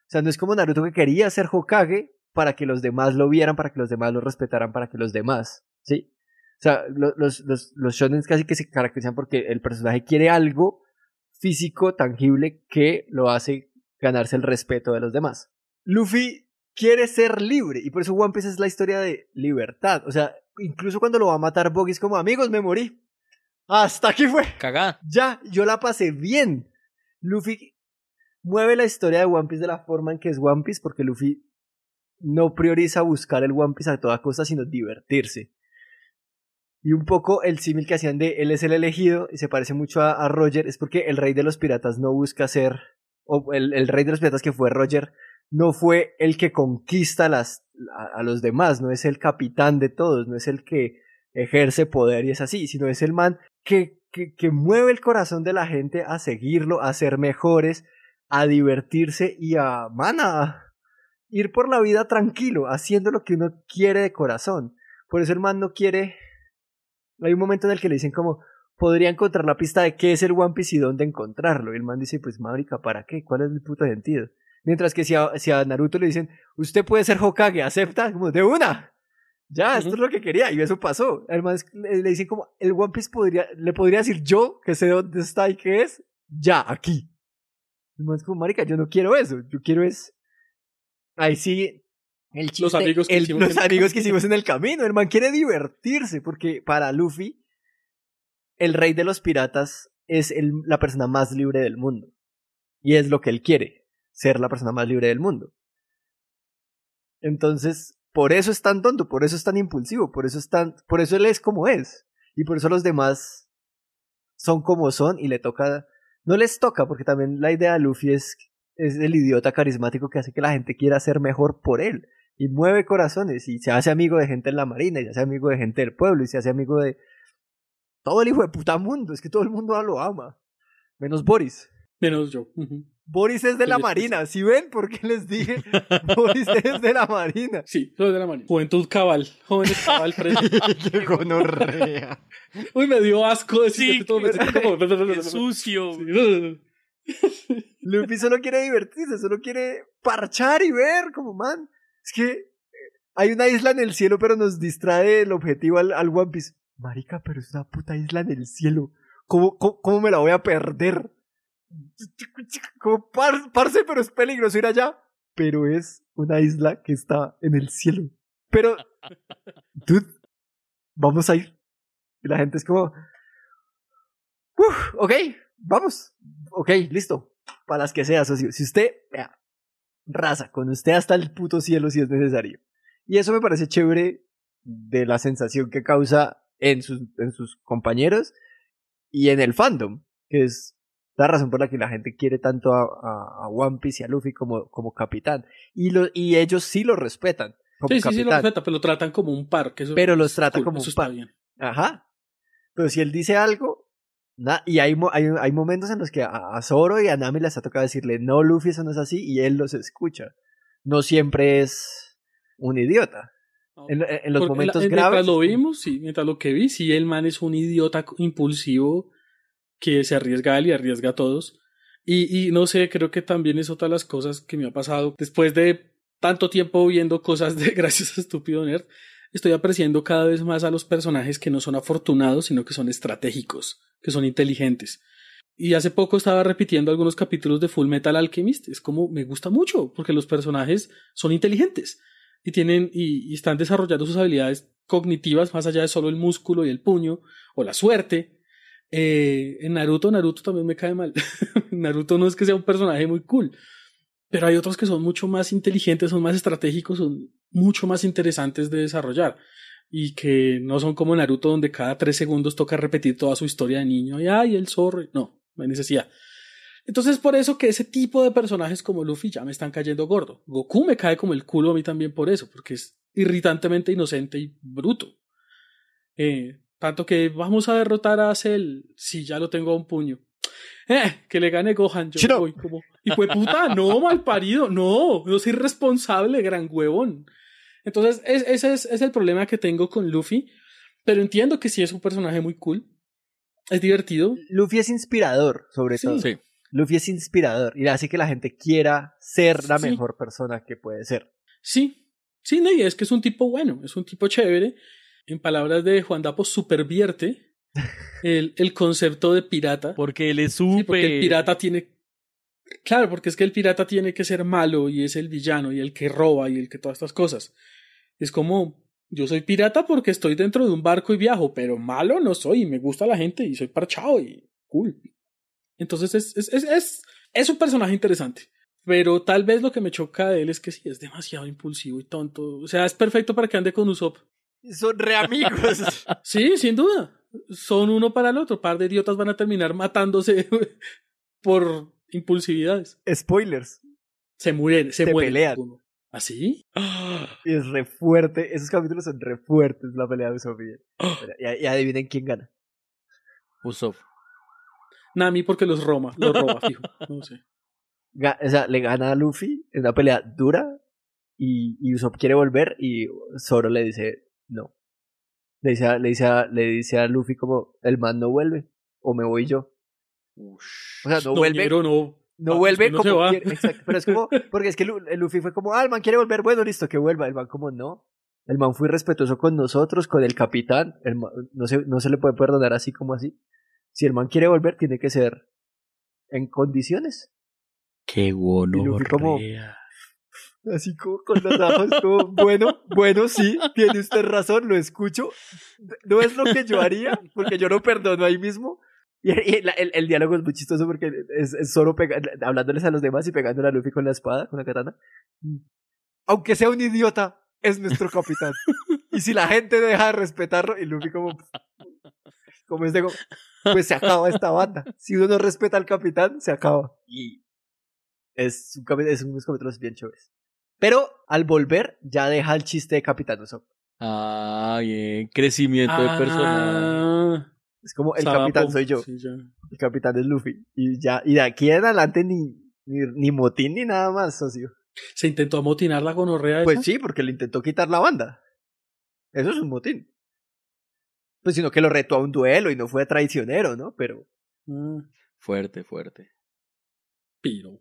O sea, no es como Naruto que quería ser Hokage para que los demás lo vieran, para que los demás lo respetaran, para que los demás, ¿sí? O sea, los, los, los, shonen casi que se caracterizan porque el personaje quiere algo físico, tangible, que lo hace ganarse el respeto de los demás. Luffy quiere ser libre y por eso One Piece es la historia de libertad. O sea, incluso cuando lo va a matar Boggy es como, amigos, me morí. Hasta aquí fue. Cagá. Ya, yo la pasé bien. Luffy mueve la historia de One Piece de la forma en que es One Piece porque Luffy no prioriza buscar el One Piece a toda costa, sino divertirse. Y un poco el símil que hacían de él es el elegido y se parece mucho a, Roger es porque el rey de los piratas no busca ser, o el, el rey de los piratas que fue Roger no fue el que conquista las, a, los demás, no es el capitán de todos, no es el que ejerce poder y es así, sino es el man que, mueve el corazón de la gente a seguirlo, a ser mejores, a divertirse y a, man, a ir por la vida tranquilo, haciendo lo que uno quiere de corazón. Por eso el man no quiere... Hay un momento en el que le dicen como, podría encontrar la pista de qué es el One Piece y dónde encontrarlo. Y el man dice, pues, Mábrica, ¿para qué? ¿Cuál es el puto sentido? Mientras que si a, si a Naruto le dicen, usted puede ser Hokage, acepta, como de una. Ya, esto es lo que quería, y eso pasó. Además, le, dicen como, el One Piece podría, le podría decir yo, que sé dónde está y qué es, ya, aquí. Es como, marica, yo no quiero eso, yo quiero es... Ahí sí, el chiste, los amigos que, el, hicimos, los en amigos que hicimos en el camino. El man quiere divertirse, porque para Luffy, el rey de los piratas es el, la persona más libre del mundo. Y es lo que él quiere ser la persona más libre del mundo. Entonces, por eso es tan tonto, por eso es tan impulsivo, por eso es tan, por eso él es como es. Y por eso los demás son como son y le toca, no les toca, porque también la idea de Luffy es, es el idiota carismático que hace que la gente quiera ser mejor por él. Y mueve corazones y se hace amigo de gente en la marina y se hace amigo de gente del pueblo y se hace amigo de todo el hijo de puta mundo. Es que todo el mundo lo ama. Menos Boris. Menos yo. Boris es de la Marina, ¿sí ven? ¿Por qué les dije? Boris es de la Marina. Sí, soy de la Marina. Juventud cabal. Jóvenes cabal Qué gonorrea. Uy, me dio asco decir sí, que todo me como... Qué sucio. Sí. Luffy solo quiere divertirse, solo quiere parchar y ver como man. Es que hay una isla en el cielo, pero nos distrae el objetivo al, al One Piece. Marica, pero es una puta isla en el cielo. ¿Cómo, cómo, cómo me la voy a perder? Como parce, pero es peligroso ir allá. Pero es una isla que está en el cielo. Pero, dude, vamos a ir. Y la gente es como, Uf, ok, vamos. Ok, listo. Para las que sea, socio. Si usted, vea, raza, con usted hasta el puto cielo si es necesario. Y eso me parece chévere de la sensación que causa en sus, en sus compañeros y en el fandom, que es la razón por la que la gente quiere tanto a, a, One Piece y a Luffy como, como capitán. Y, lo, y ellos sí lo respetan. Como sí, capitán. sí, sí, lo respetan, pero lo tratan como un par. Que eso, pero los tratan cool, como un par. bien. Ajá. Pero si él dice algo, na, y hay, hay, hay momentos en los que a, a Zoro y a Nami les ha tocado decirle, no, Luffy, eso no es así, y él los escucha. No siempre es un idiota. En, en, los momentos la- graves. Mientras lo vimos, sí, mientras lo que vi, sí, el man es un idiota impulsivo que se arriesga él y arriesga a todos. Y, y no sé, creo que también es otra de las cosas que me ha pasado después de tanto tiempo viendo cosas de Gracias a Estúpido Nerd. Estoy apreciando cada vez más a los personajes que no son afortunados, sino que son estratégicos, que son inteligentes. Y hace poco estaba repitiendo algunos capítulos de Full Metal Alchemist. Es como me gusta mucho, porque los personajes son inteligentes y tienen y, y están desarrollando sus habilidades cognitivas más allá de solo el músculo y el puño o la suerte. Eh, en Naruto, Naruto también me cae mal. Naruto no es que sea un personaje muy cool, pero hay otros que son mucho más inteligentes, son más estratégicos, son, mucho más interesantes de desarrollar y que no son como Naruto donde cada tres segundos toca repetir toda su historia de niño y ay el zorro no no hay necesidad. Entonces por eso que ese tipo de personajes como Luffy ya me están cayendo gordo. Goku me cae como el culo a mí también por eso porque es irritantemente inocente y bruto. Eh, tanto que vamos a derrotar a Cell si ya lo tengo a un puño eh, que le gane Gohan yo Chino. voy como y fue puta no mal parido no no soy responsable gran huevón entonces, es, ese es, es, el problema que tengo con Luffy. Pero entiendo que sí es un personaje muy cool. Es divertido. Luffy es inspirador, sobre Sí. todo. Sí. Luffy es inspirador y hace que la gente quiera ser la Sí. mejor persona que puede ser. Sí. Sí, no, y es que es un tipo bueno, es un tipo chévere. En palabras de Juan Dapo, supervierte el, el concepto de pirata. Porque él es Sí, súper. porque el pirata tiene. Claro, porque es que el pirata tiene que ser malo y es el villano y el que roba y el que todas estas cosas. Es como, yo soy pirata porque estoy dentro de un barco y viajo, pero malo no soy y me gusta la gente y soy parchado y cool. Entonces es, es, es, es, es un personaje interesante. Pero tal vez lo que me choca de él es que sí, es demasiado impulsivo y tonto. O sea, es perfecto para que ande con Usopp. Son re amigos. Sí, sin duda. Son uno para el otro. par de idiotas van a terminar matándose por impulsividades. Spoilers. Se mueren, se, Se mueren. pelean. uno. ¿Así? Y es re fuerte. Esos capítulos son re fuertes, la pelea de Usopp y. Y, y adivinen quién gana. Usopp. Nami porque los Roma, los roba, fijo. No sé. Ga- o sea, le gana a Luffy en una pelea dura y, y Usopp quiere volver y Zoro le dice no. Le dice, a, le, dice a, le dice a Luffy como, el man no vuelve o me voy yo. O sea, no, vuelve. ñero, no. No Ah, vuelve que no se como va. quiere, exacto, pero es como, porque es que Luffy fue como, ah, el man quiere volver, bueno, listo, que vuelva. El man como, no. El man fue respetuoso con nosotros, con el capitán. El man- no, se, no se le puede perdonar así como así. Si el man quiere volver, tiene que ser en condiciones. Qué bueno. Y Luffy como- Así como con los ojos, como, bueno, bueno, sí, tiene usted razón, lo escucho. No es lo que yo haría, porque yo no perdono ahí mismo. Y, la- el, el diálogo es muy chistoso porque es, es solo hablándoles a los demás y pegándole a Luffy con la espada, con la katana. Aunque sea un idiota, es nuestro capitán. y si la gente deja de respetarlo, y Luffy como... Como es de... Pues se acaba esta banda. Si uno no respeta al capitán, se acaba. Y es, un, es unos capítulos bien chéveres. Pero al volver, ya deja el chiste de Capitán Usopp. Ah, bien. Crecimiento de personaje. Ah, Es como el capitán soy yo. Sí. El capitán es Luffy. Y ya, y de aquí en adelante ni, ni, ni motín ni nada más, socio. Se intentó amotinar la gonorrea esa? Pues sí, porque le intentó quitar la banda. Eso es un motín. Pues sino que lo retó a un duelo y no fue traicionero, ¿no? Pero Ah, Fuerte, fuerte. piro.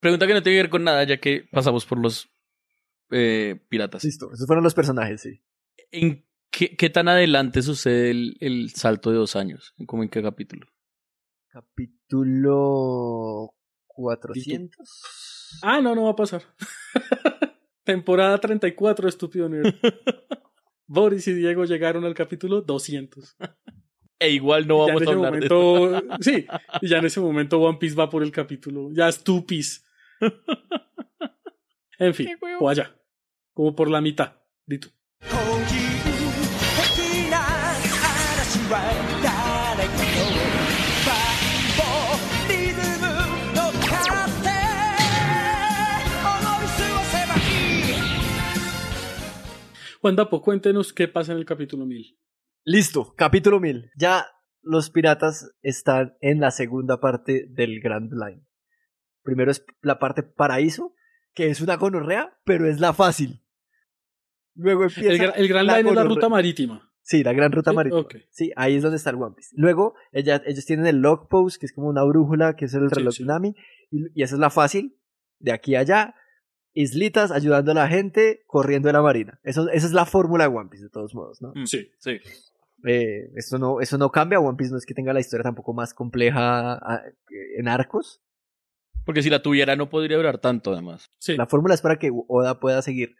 Pregunta que no tiene que ver con nada, ya que pasamos por los eh, piratas. listo. Esos fueron los personajes, sí. ¿En qué, qué tan adelante sucede el, el salto de dos años? ¿Cómo en qué capítulo? Capítulo 400. Ah, no, no va a pasar. Temporada 34, estúpido nerd. Boris y Diego llegaron al capítulo 200. E igual no ya en vamos a ese hablar de momento, sí, y ya en ese momento One Piece va por el capítulo, ya estupis. en fin, o allá. Como por la mitad, dito. Juan Dapo, cuéntenos qué pasa en el capítulo 1000. Listo, capítulo 1000. Ya los piratas están en la segunda parte del Grand Line. Primero es la parte paraíso, que es una gonorrea, pero es la fácil. Luego empieza. El, gra- el Gran Line es la ruta marítima. Sí, la gran ruta marítima. Sí, ahí es donde está el One Piece. Luego, ella- ellos tienen el log post, que es como una brújula, que es el Sí, reloj sí. Nami, y, y esa es la fácil, de aquí a allá. Islitas ayudando a la gente, corriendo de la marina. Eso, esa es la fórmula de One Piece, de todos modos, ¿no? Mm, Sí. Sí. Eh, esto no, eso no cambia. One Piece no es que tenga la historia tampoco más compleja ah, en arcos. Porque si la tuviera no podría durar tanto, además. Sí. La fórmula es para que Oda pueda seguir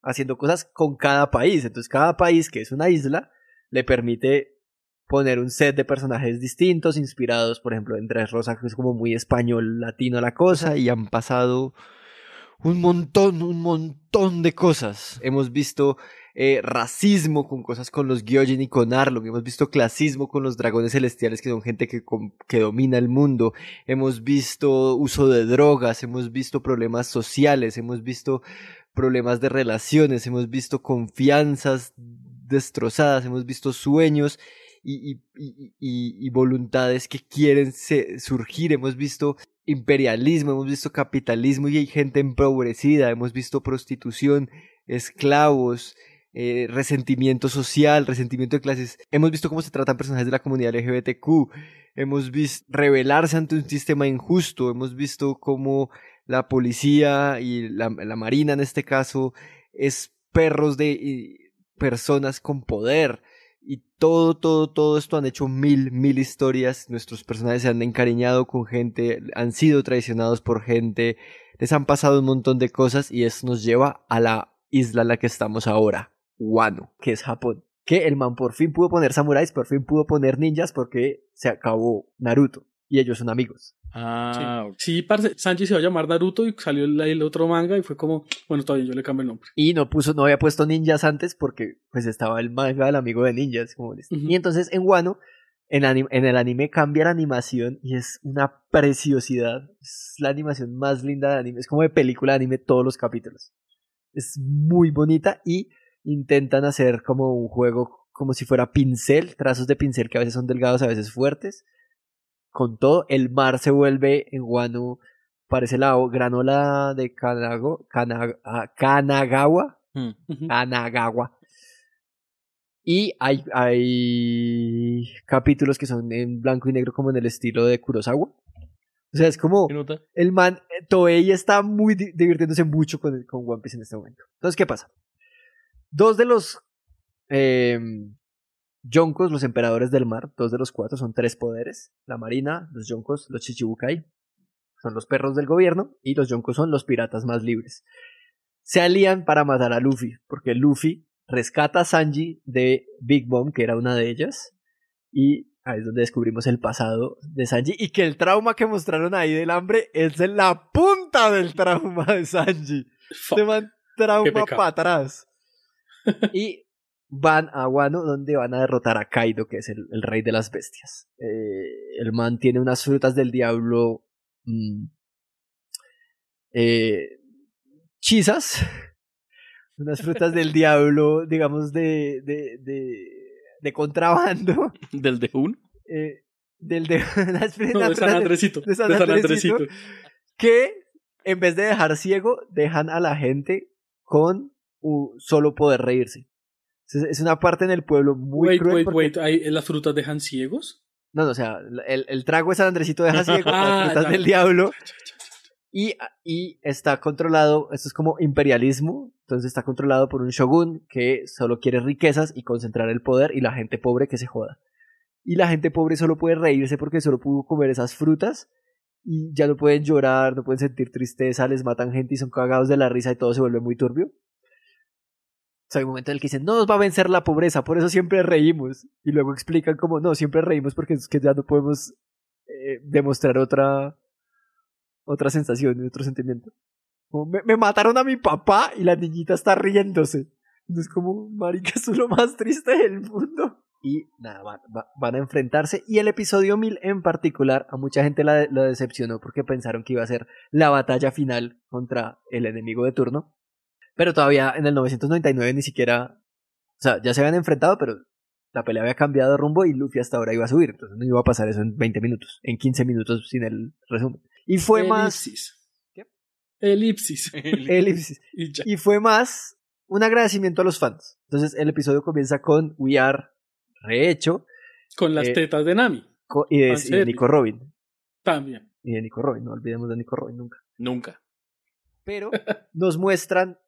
haciendo cosas con cada país. Entonces, cada país que es una isla le permite poner un set de personajes distintos, inspirados, por ejemplo, en Dressrosa, que es como muy español latino la cosa, y han pasado un montón, un montón de cosas. Hemos visto eh, racismo con cosas con los Gyojin y con Arlong. Hemos visto clasismo con los dragones celestiales que son gente que, que domina el mundo. Hemos visto uso de drogas, hemos visto problemas sociales, hemos visto problemas de relaciones, hemos visto confianzas destrozadas, hemos visto sueños y, voluntades que quieren surgir, hemos visto imperialismo, hemos visto capitalismo y hay gente empobrecida, hemos visto prostitución, esclavos, eh, resentimiento social, resentimiento de clases, hemos visto cómo se tratan personajes de la comunidad LGBTQ, hemos visto rebelarse ante un sistema injusto, hemos visto cómo la policía y la, la marina en este caso es perros de personas con poder. Y todo, todo, todo esto han hecho mil, mil historias. Nuestros personajes se han encariñado con gente, han sido traicionados por gente, les han pasado un montón de cosas y eso nos lleva a la isla en la que estamos ahora, Wano, que es Japón. Que el man por fin pudo poner samuráis, por fin pudo poner ninjas porque se acabó Naruto y ellos son amigos. Ah, Sí, parce, Sanji se va a llamar Naruto y salió el, el otro manga y fue como, bueno, todavía yo le cambio el nombre. Y no puso, no había puesto ninjas antes porque pues estaba el manga del amigo de ninjas. Como les- Y entonces en Wano, en, anim- en el anime cambia la animación y es una preciosidad. Es la animación más linda del anime. Es como de película de anime todos los capítulos. Es muy bonita y intentan hacer como un juego como si fuera pincel, trazos de pincel que a veces son delgados, a veces fuertes. Con todo, el mar se vuelve en Wano, parece la o- granola de Kanago, Kana- ah, Kanagawa. Kanagawa. Y hay, hay capítulos que son en blanco y negro como en el estilo de Kurosawa. O sea, es como el man, eh, Toei está muy di- divirtiéndose mucho con, con One Piece en este momento. Entonces, ¿qué pasa? Dos de los eh, Yonkos, los emperadores del mar, dos de los cuatro son tres poderes. La marina, los Yonkos, los Chichibukai, son los perros del gobierno, y los Yonkos son los piratas más libres. Se alían para matar a Luffy, porque Luffy rescata a Sanji de Big Mom, que era una de ellas, y ahí es donde descubrimos el pasado de Sanji, y que el trauma que mostraron ahí del hambre es en la punta del trauma de Sanji. Se Qué trauma para atrás. Y van a Wano donde van a derrotar a Kaido, que es el, el rey de las bestias. Eh, el man tiene unas frutas del diablo mm, eh, chisas, unas frutas del diablo, digamos, de, de, de, de contrabando. ¿Del de un? Eh, del de, unas No, de frutas San Andresito, de San de San Andresito, Andresito. que en vez de dejar ciego, dejan a la gente con solo poder reírse. Es, es una parte en el pueblo muy wait, cruel. wait, porque- wait, ¿hay- ¿las frutas dejan ciegos? No, no, o sea, el, el trago de San Andresito deja ciego, Ah, las frutas ya. del diablo. Y, y está controlado, esto es como imperialismo, entonces está controlado por un shogun que solo quiere riquezas y concentrar el poder y la gente pobre que se joda. Y la gente pobre solo puede reírse porque solo pudo comer esas frutas y ya no pueden llorar, no pueden sentir tristeza, les matan gente y son cagados de la risa y todo se vuelve muy turbio. O hay un momento en el que dicen, no nos va a vencer la pobreza, por eso siempre reímos. Y luego explican como, no, siempre reímos porque es que ya no podemos eh, demostrar otra, otra sensación, otro sentimiento. Me, me mataron a mi papá y la niñita está riéndose. Es como, marica, es lo más triste del mundo. Y nada, van, va- van a enfrentarse. Y el episodio 1000 en particular, a mucha gente la decepcionó porque pensaron que iba a ser la batalla final contra el enemigo de turno. Pero todavía en el 999 ni siquiera. O sea, ya se habían enfrentado, pero la pelea había cambiado de rumbo y Luffy hasta ahora iba a subir. Entonces no iba a pasar eso en 20 minutos, en 15 minutos sin el resumen. Y fue más. Elipsis. Elipsis. Elipsis. Y fue más un agradecimiento a los fans. Entonces el episodio comienza con We Are rehecho. Con las Eh, tetas de Nami. y de, y de Fanservice. Nico Robin. También. Y de Nico Robin, no olvidemos de Nico Robin nunca. Nunca. Pero nos muestran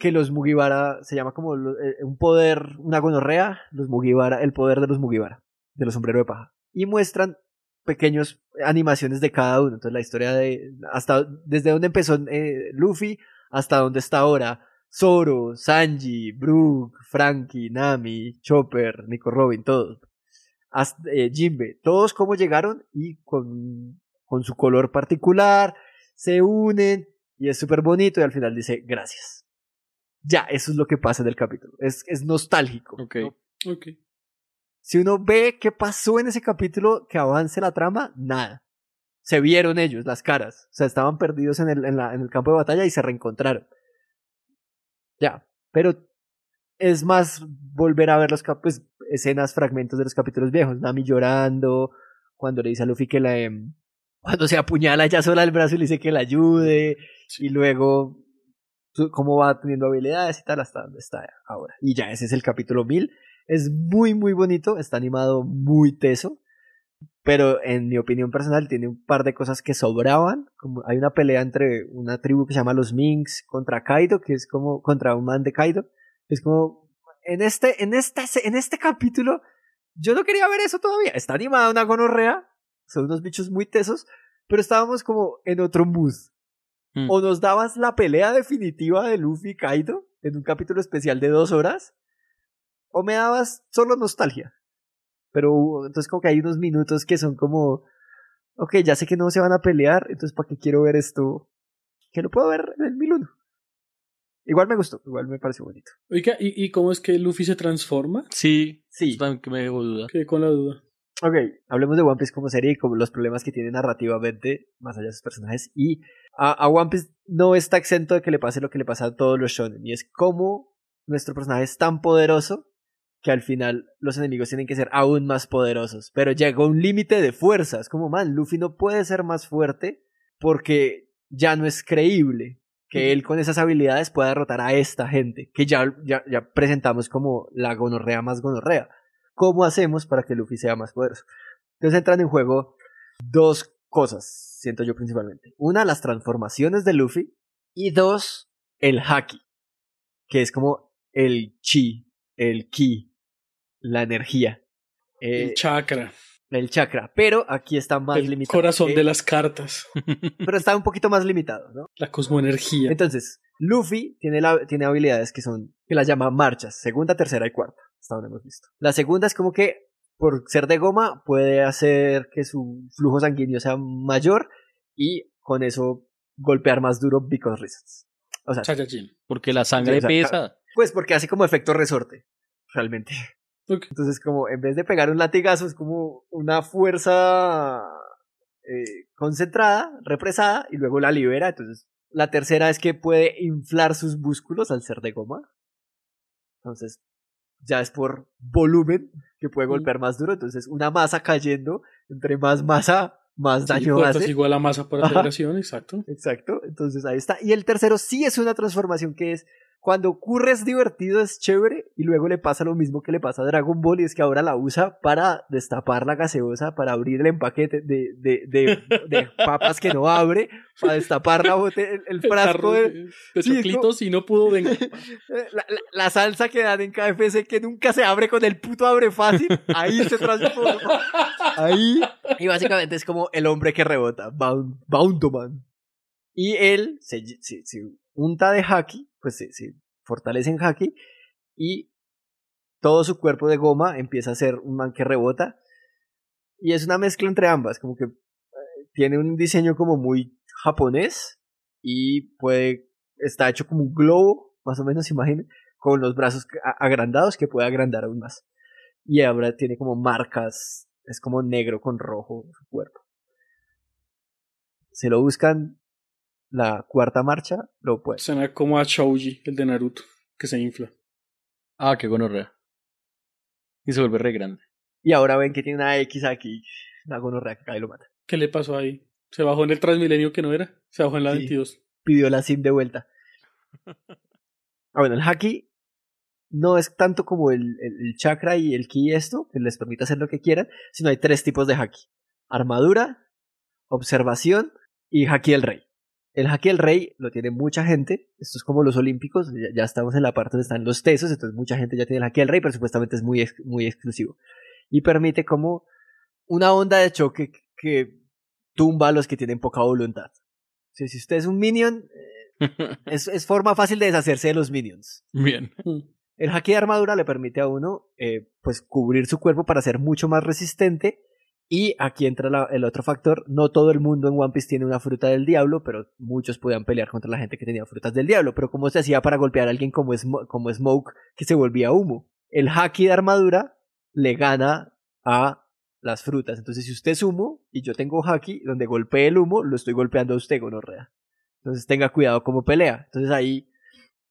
que los Mugiwara se llama como eh, un poder, una gonorrea, los Mugiwara, el poder de los Mugiwara, de los sombreros de paja. Y muestran pequeños animaciones de cada uno. Entonces la historia de hasta desde donde empezó eh, Luffy hasta donde está ahora Zoro, Sanji, Brook, Frankie, Nami, Chopper, Nico Robin, todos. Hasta, eh, Jinbe, todos cómo llegaron y con, con su color particular se unen Y es súper bonito y al final dice gracias. Ya, eso es lo que pasa en el capítulo. Es, es nostálgico. Ok. ¿no? Ok. Si uno ve qué pasó en ese capítulo, que avance la trama, nada. Se vieron ellos, las caras. O sea, estaban perdidos en el, en la- en el campo de batalla y se reencontraron. Ya. Pero es más volver a ver los pues, escenas, fragmentos de los capítulos viejos. Nami llorando, cuando le dice a Luffy que la... em, cuando se apuñala ella sola el brazo y le dice que la ayude. Y luego cómo va teniendo habilidades y tal hasta donde está ahora. Y ya, ese es el capítulo 1000. Es muy, muy bonito, está animado muy teso, pero en mi opinión personal tiene un par de cosas que sobraban. Como hay una pelea entre una tribu que se llama los Minks contra Kaido, que es como contra un man de Kaido. Es como, en este, en esta, en este capítulo, yo no quería ver eso todavía. Está animada una gonorrea, son unos bichos muy tesos, pero estábamos como en otro mood. Mm. O nos dabas la pelea definitiva de Luffy y Kaido en un capítulo especial de dos horas, o me dabas solo nostalgia. Pero entonces como que hay unos minutos que son como, ok, ya sé que no se van a pelear, entonces ¿para qué quiero ver esto? Que lo puedo ver en el 1001. Igual me gustó, igual me pareció bonito. Oiga, ¿y, y cómo es que Luffy se transforma? Sí. Sí. Eso también que me dejó duda. Quedé con la duda. Ok, hablemos de One Piece como serie y como los problemas que tiene narrativamente, más allá de sus personajes. Y a, a One Piece no está exento de que le pase lo que le pasa a todos los shonen. Y es como nuestro personaje es tan poderoso que al final los enemigos tienen que ser aún más poderosos. Pero llega un límite de fuerza. Es como, man, Luffy no puede ser más fuerte porque ya no es creíble que él con esas habilidades pueda derrotar a esta gente que ya, ya, ya presentamos como la gonorrea más gonorrea. ¿Cómo hacemos para que Luffy sea más poderoso? Entonces entran en juego dos cosas, siento yo principalmente. Una, las transformaciones de Luffy. Y dos, el haki, que es como el chi, el ki, la energía. Eh, el chakra. el chakra. Pero aquí está más el limitado. corazón Eh, de las cartas. Pero está un poquito más limitado, ¿no? La cosmoenergía. Entonces, Luffy tiene, la, tiene habilidades que son, que las llama marchas, segunda, tercera y cuarta, hasta donde hemos visto. La segunda es como que, por ser de goma, puede hacer que su flujo sanguíneo sea mayor y con eso golpear más duro because reasons. O sea, Saiyajin. Porque la sangre o sea, pesa. pues porque hace como efecto resorte, realmente. Entonces, como en vez de pegar un latigazo, es como una fuerza eh, concentrada, represada, y luego la libera. Entonces, la tercera es que puede inflar sus músculos al ser de goma. Entonces, ya es por volumen que puede golpear más duro. Entonces, una masa cayendo, entre más masa, más Sí, daño es hace. igual a masa por aceleración, exacto. Exacto, entonces ahí está. Y el tercero sí es una transformación que es cuando ocurre es divertido, es chévere, y luego le pasa lo mismo que le pasa a Dragon Ball, y es que ahora la usa para destapar la gaseosa, para abrir el empaque de, de, de, de- papas que no abre, para destapar la bote, el, el frasco de, de, Sí, choclitos y no pudo venga. la, la- la salsa que dan en KFC que nunca se abre con el puto abre fácil, ahí se transforma. Ahí. Y básicamente es como el hombre que rebota, Bound, Boundoman. Y él se, se, se unta de haki, pues se, se fortalece en haki y todo su cuerpo de goma empieza a ser un man que rebota. Y es una mezcla entre ambas, como que eh, tiene un diseño como muy japonés y puede, está hecho como un globo, más o menos, imaginen, con los brazos agrandados que puede agrandar aún más. Y ahora tiene como marcas, es como negro con rojo su cuerpo. Se lo buscan la cuarta marcha, lo pueden. Suena como a Shouji, el de Naruto, que se infla. Ah, qué gonorrea. Y se vuelve re grande. Y ahora ven que tiene una X aquí, la gonorrea que cae y lo mata. ¿Qué le pasó ahí? ¿Se bajó en el Transmilenio que no era? Se bajó en la Sí. 22. Pidió la SIM de vuelta. Ah, bueno, el haki no es tanto como el, el- el chakra y el ki y esto, que les permite hacer lo que quieran, sino hay tres tipos de haki. Armadura, observación y haki del rey. El haki del rey lo tiene mucha gente, esto es como los olímpicos, ya, ya estamos en la parte donde están los tesos, entonces mucha gente ya tiene el haki del rey, pero supuestamente es muy, ex- muy exclusivo. Y permite como una onda de choque que tumba a los que tienen poca voluntad. Si, si usted es un minion, eh, es, es forma fácil de deshacerse de los minions. Bien. El haki de armadura le permite a uno eh, pues cubrir su cuerpo para ser mucho más resistente Y aquí entra la- el otro factor, no todo el mundo en One Piece tiene una fruta del diablo, pero muchos podían pelear contra la gente que tenía frutas del diablo, pero ¿cómo se hacía para golpear a alguien como, como Smoke que se volvía humo? El haki de armadura le gana a las frutas, entonces si usted es humo y yo tengo haki, donde golpee el humo, lo estoy golpeando a usted, gonorrea. Entonces tenga cuidado como pelea. Entonces ahí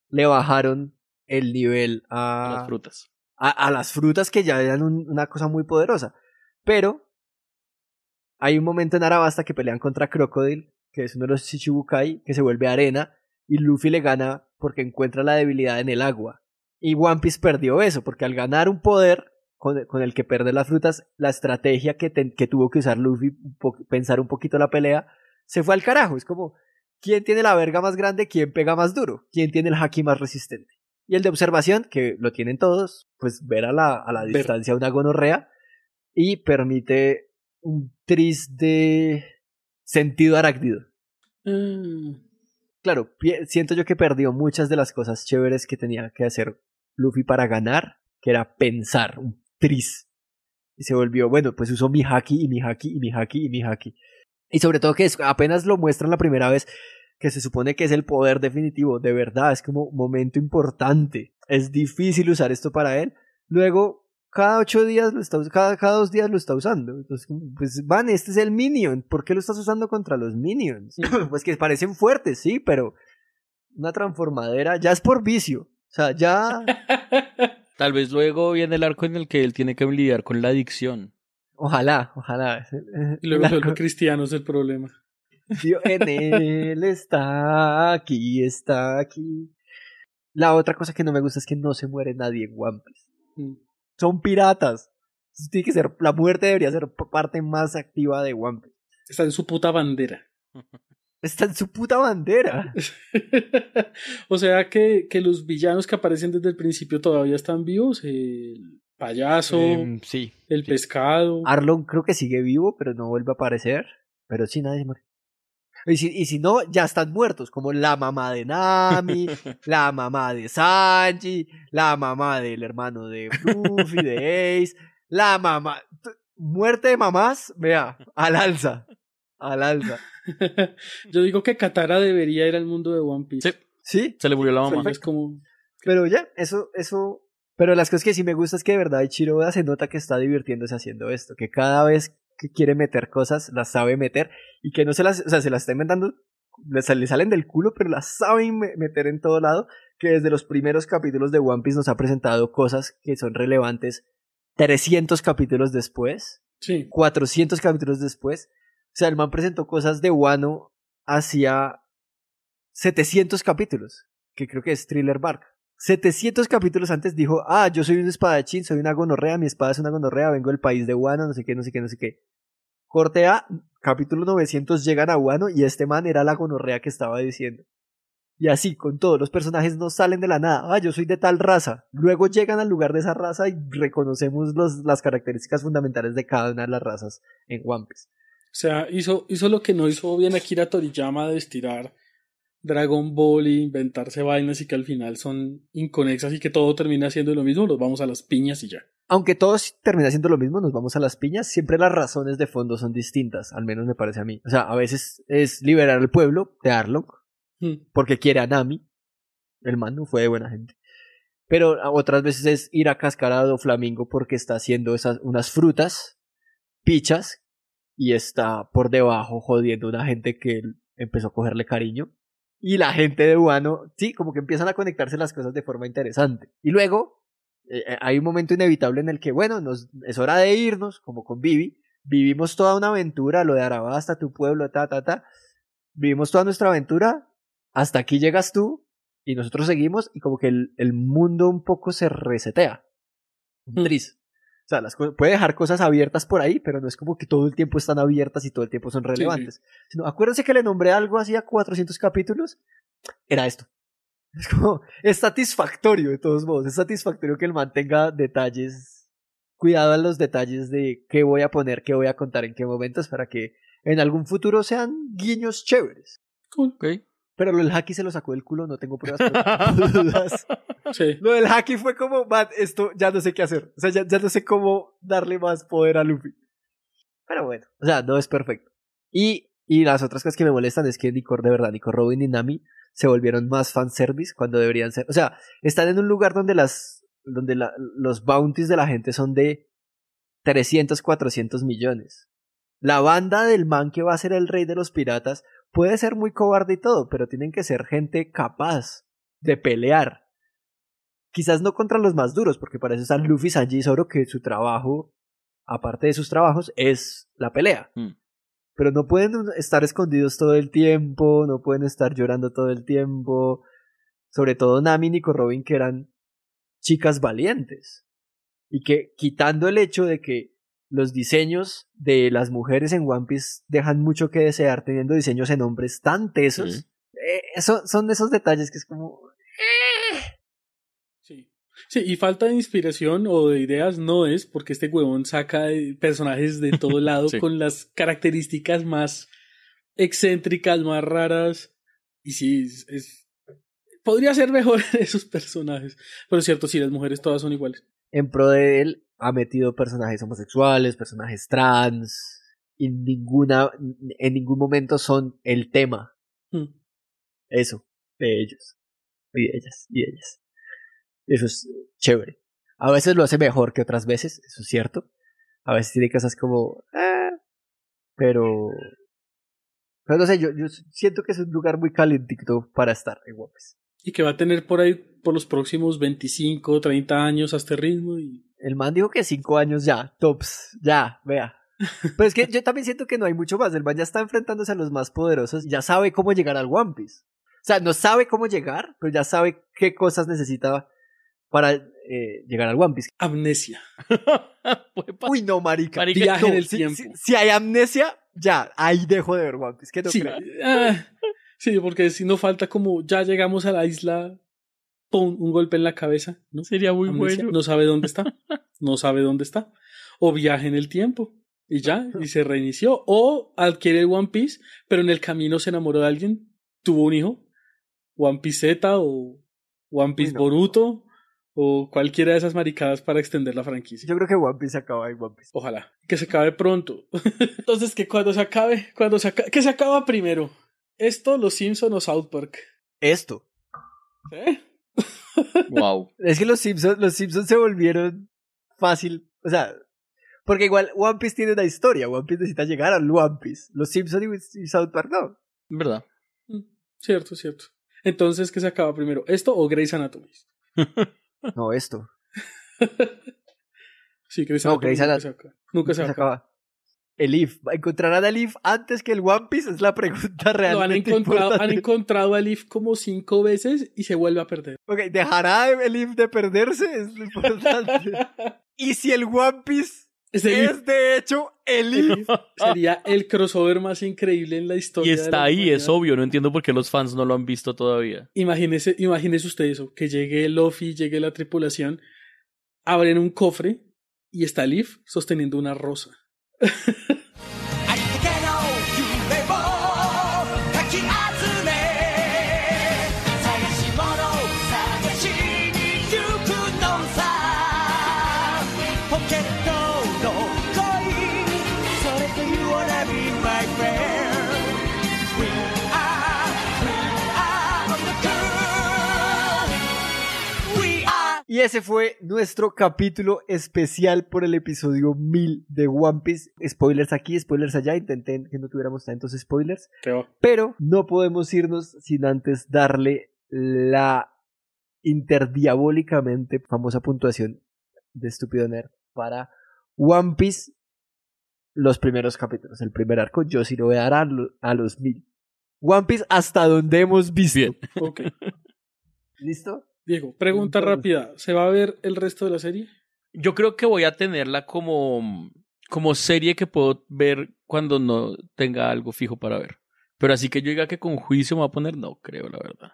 le bajaron el nivel a, Las frutas. a, a las frutas que ya eran un- una cosa muy poderosa. Pero hay un momento en Arabasta que pelean contra Crocodile, que es uno de los Shichibukai, que se vuelve arena, y Luffy le gana porque encuentra la debilidad en el agua. Y One Piece perdió eso, porque al ganar un poder con, con el que pierde las frutas, la estrategia que, tuvo que usar Luffy, pensar un poquito la pelea, se fue al carajo. Es como, ¿quién tiene la verga más grande? ¿Quién pega más duro? ¿Quién tiene el haki más resistente? Y el de observación, que lo tienen todos, pues ver a la, a la distancia una gonorrea y permite un tris de sentido arácnido. Mm, Claro, siento yo que perdió muchas de las cosas chéveres que tenía que hacer Luffy para ganar, que era pensar, un tris. Y se volvió, bueno, pues usó mi haki y mi haki y mi haki y mi haki. Y sobre todo que es- apenas lo muestran la primera vez, que se supone que es el poder definitivo, de verdad, es como momento importante. Es difícil usar esto para él. Luego, cada ocho días lo está cada, cada dos días lo está usando. Entonces, pues, van, este es el minion. ¿Por qué lo estás usando contra los minions? pues que parecen fuertes, sí, pero una transformadera ya es por vicio. O sea, ya. Tal vez luego viene el arco en el que él tiene que lidiar con la adicción. Ojalá, ojalá. y luego La- vuelve cristiano es el problema. Dios en él está aquí, está aquí. La otra cosa que no me gusta es que no se muere nadie en One Piece. Mm. Son piratas. Entonces tiene que ser, la muerte debería ser parte más activa de One Piece. Está en su puta bandera. Está en su puta bandera. o sea que, que los villanos que aparecen desde el principio todavía están vivos. El payaso, Em, sí. el pescado. Arlon creo que sigue vivo, pero no vuelve a aparecer. Pero sí, nadie se muere. Y si, y si no, ya están muertos, como la mamá de Nami, la mamá de Sanji, la mamá del hermano de Luffy, de Ace, la mamá... Muerte de mamás, vea, al alza, al alza. Yo digo que Katara debería ir al mundo de One Piece. Sí, ¿Sí? se le murió la mamá. Es como... Pero ya, eso, eso... Pero las cosas que sí me gusta es que de verdad Ichiro Oda se nota que está divirtiéndose haciendo esto, que cada vez que quiere meter cosas, las sabe meter, y que no se las, o sea, se las está inventando, le, sal- le salen del culo, pero las saben me- meter en todo lado, que desde los primeros capítulos de One Piece nos ha presentado cosas que son relevantes 300 capítulos después, Sí. 400 capítulos después. O sea, el man presentó cosas de Wano hacia 700 capítulos, que creo que es Thriller Bark. 700 capítulos antes dijo, ah, yo soy un espadachín, soy una gonorrea, mi espada es una gonorrea, vengo del país de Wano, no sé qué, no sé qué, no sé qué. Corte A, capítulo 900 llegan a Wano y este man era la gonorrea que estaba diciendo. Y así, con todos los personajes no salen de la nada. Ah, yo soy de tal raza. Luego llegan al lugar de esa raza y reconocemos los, las características fundamentales de cada una de las razas en One. O sea, hizo, hizo lo que no hizo bien Akira Toriyama de estirar Dragon Ball e inventarse vainas y que al final son inconexas y que todo termina siendo lo mismo, los vamos a las piñas y ya. Aunque todos termina siendo lo mismo, nos vamos a las piñas, siempre las razones de fondo son distintas, al menos me parece a mí. O sea, a veces es liberar al pueblo de Arlong, Hmm. porque quiere a Nami. El man no fue de buena gente. Pero otras veces es ir a Cascarado Flamingo porque está haciendo esas, unas frutas pichas y está por debajo jodiendo a una gente que empezó a cogerle cariño. Y la gente de Wano, sí, como que empiezan a conectarse las cosas de forma interesante. Y luego eh, eh, hay un momento inevitable en el que, bueno, nos, es hora de irnos, como con Vivi. Vivimos toda una aventura, lo de Arabasta, tu pueblo, ta, ta, ta. Vivimos toda nuestra aventura. Hasta aquí llegas tú y nosotros seguimos y como que el, el mundo un poco se resetea. Tris. O sea, las puede dejar cosas abiertas por ahí, pero no es como que todo el tiempo están abiertas y todo el tiempo son relevantes. Sino, acuérdense que le nombré algo hacía 400 capítulos. Era esto. Es como, es satisfactorio de todos modos. Es satisfactorio que él mantenga detalles. Cuidado a los detalles de qué voy a poner, qué voy a contar en qué momentos para que en algún futuro sean guiños chéveres. Ok. Pero lo del haki se lo sacó del culo, no tengo pruebas. pero dudas. Sí. Lo del haki fue como, man, esto ya no sé qué hacer. O sea, ya, ya no sé cómo darle más poder a Luffy. Pero bueno, o sea, no es perfecto. Y, y las otras cosas que me molestan es que Nico, de verdad, Nico Robin y Nami se volvieron más fanservice cuando deberían ser. O sea, están en un lugar donde las donde la- los bounties de la gente son de 300, 400 millones. La banda del man que va a ser el rey de los piratas puede ser muy cobarde y todo, pero tienen que ser gente capaz de pelear. Quizás no contra los más duros, porque para eso están Luffy, Sanji y Zoro, que su trabajo, aparte de sus trabajos, es la pelea. Mm. Pero no pueden estar escondidos todo el tiempo, no pueden estar llorando todo el tiempo. Sobre todo Nami y Robin, que eran chicas valientes. Y que quitando el hecho de que los diseños de las mujeres en One Piece dejan mucho que desear, teniendo diseños en hombres tan tesos, eh, son, son esos detalles que es como... Sí. Y falta de inspiración o de ideas no es porque este huevón saca personajes de todo lado Sí. con las características más excéntricas, más raras. Y sí, es, es- podría ser mejor esos personajes. Pero es cierto, sí, las mujeres todas son iguales. En pro de él ha metido personajes homosexuales, personajes trans, y ninguna, en ningún momento son el tema. Mm. Eso, de ellos. Y de ellas, y de ellas. Eso es chévere. A veces lo hace mejor que otras veces, eso es cierto. A veces tiene cosas como... "Ah", pero... Pero no sé, yo, yo siento que es un lugar muy calentito para estar en Piece. Y que va a tener por ahí por los próximos 25, 30 años a este ritmo. Y El man dijo que cinco años ya, tops, ya, vea. Pero es que yo también siento que no hay mucho más. El man ya está enfrentándose a los más poderosos ya sabe cómo llegar al One Piece. O sea, no sabe cómo llegar, pero ya sabe qué cosas necesita para eh, llegar al One Piece. amnesia. Uy, no, marica. Marica, Viaje No, en el si, tiempo. si- si hay amnesia, ya, ahí dejo de ver One Piece. Que no sí, creo. ah, sí, porque si no falta como ya llegamos a la isla, ¡pum! un golpe en la cabeza, ¿no? Sería muy Amnesia, bueno. No sabe dónde está. No sabe dónde está. O viaja en el tiempo. Y ya, y se reinició. O adquiere el One Piece, pero en el camino se enamoró de alguien, tuvo un hijo. One Piece Z o One Piece Uy, no. Boruto. O cualquiera de esas maricadas para extender la franquicia. Yo creo que One Piece acaba en One Piece. Ojalá. Que se acabe pronto. Entonces, que cuando se acabe, cuando se acabe, ¿qué se acaba primero? ¿Esto, Los Simpson o South Park? Esto. ¿Eh? Wow. Es que los Simpsons, los Simpsons se volvieron fácil. O sea, porque igual One Piece tiene una historia. One Piece necesita llegar al One Piece. Los Simpsons y, y South Park no. ¿Verdad? Mm, Cierto, cierto. Entonces, ¿qué se acaba primero? ¿Esto o Grey's Anatomy? No, esto. Sí, Grey's No, Grey's nunca se acaba. Nunca se acaba. El If. ¿Encontrarán al If antes que el One Piece? Es la pregunta Lo han encontrado, han importante. encontrado a Leaf como cinco veces y se vuelve a perder. Ok, ¿dejará el If de perderse? Es lo importante. ¿Y si el One Piece Es el es de hecho el If? Sería el crossover más increíble en la historia. Y de está la ahí, es obvio. No entiendo por qué los fans no lo han visto todavía. Imagínese, imagínese usted eso, que llegue Luffy, llegue la tripulación, abren un cofre y está Leaf sosteniendo una rosa. Y ese fue nuestro capítulo especial por el episodio 1000 de One Piece. Spoilers aquí, spoilers allá. Intenté que no tuviéramos tantos spoilers. Pero no podemos irnos sin antes darle la interdiabólicamente famosa puntuación de Estúpido Nerd para One Piece. Los primeros capítulos, el primer arco, yo sí lo voy a dar a, lo- a los 1000. One Piece hasta donde hemos visto. Bien. ¿Listo? Diego, pregunta Entonces- rápida. ¿Se va a ver el resto de la serie? Yo creo que voy a tenerla como, como serie que puedo ver cuando no tenga algo fijo para ver. Pero así que yo diga que con juicio me va a poner, no creo, la verdad.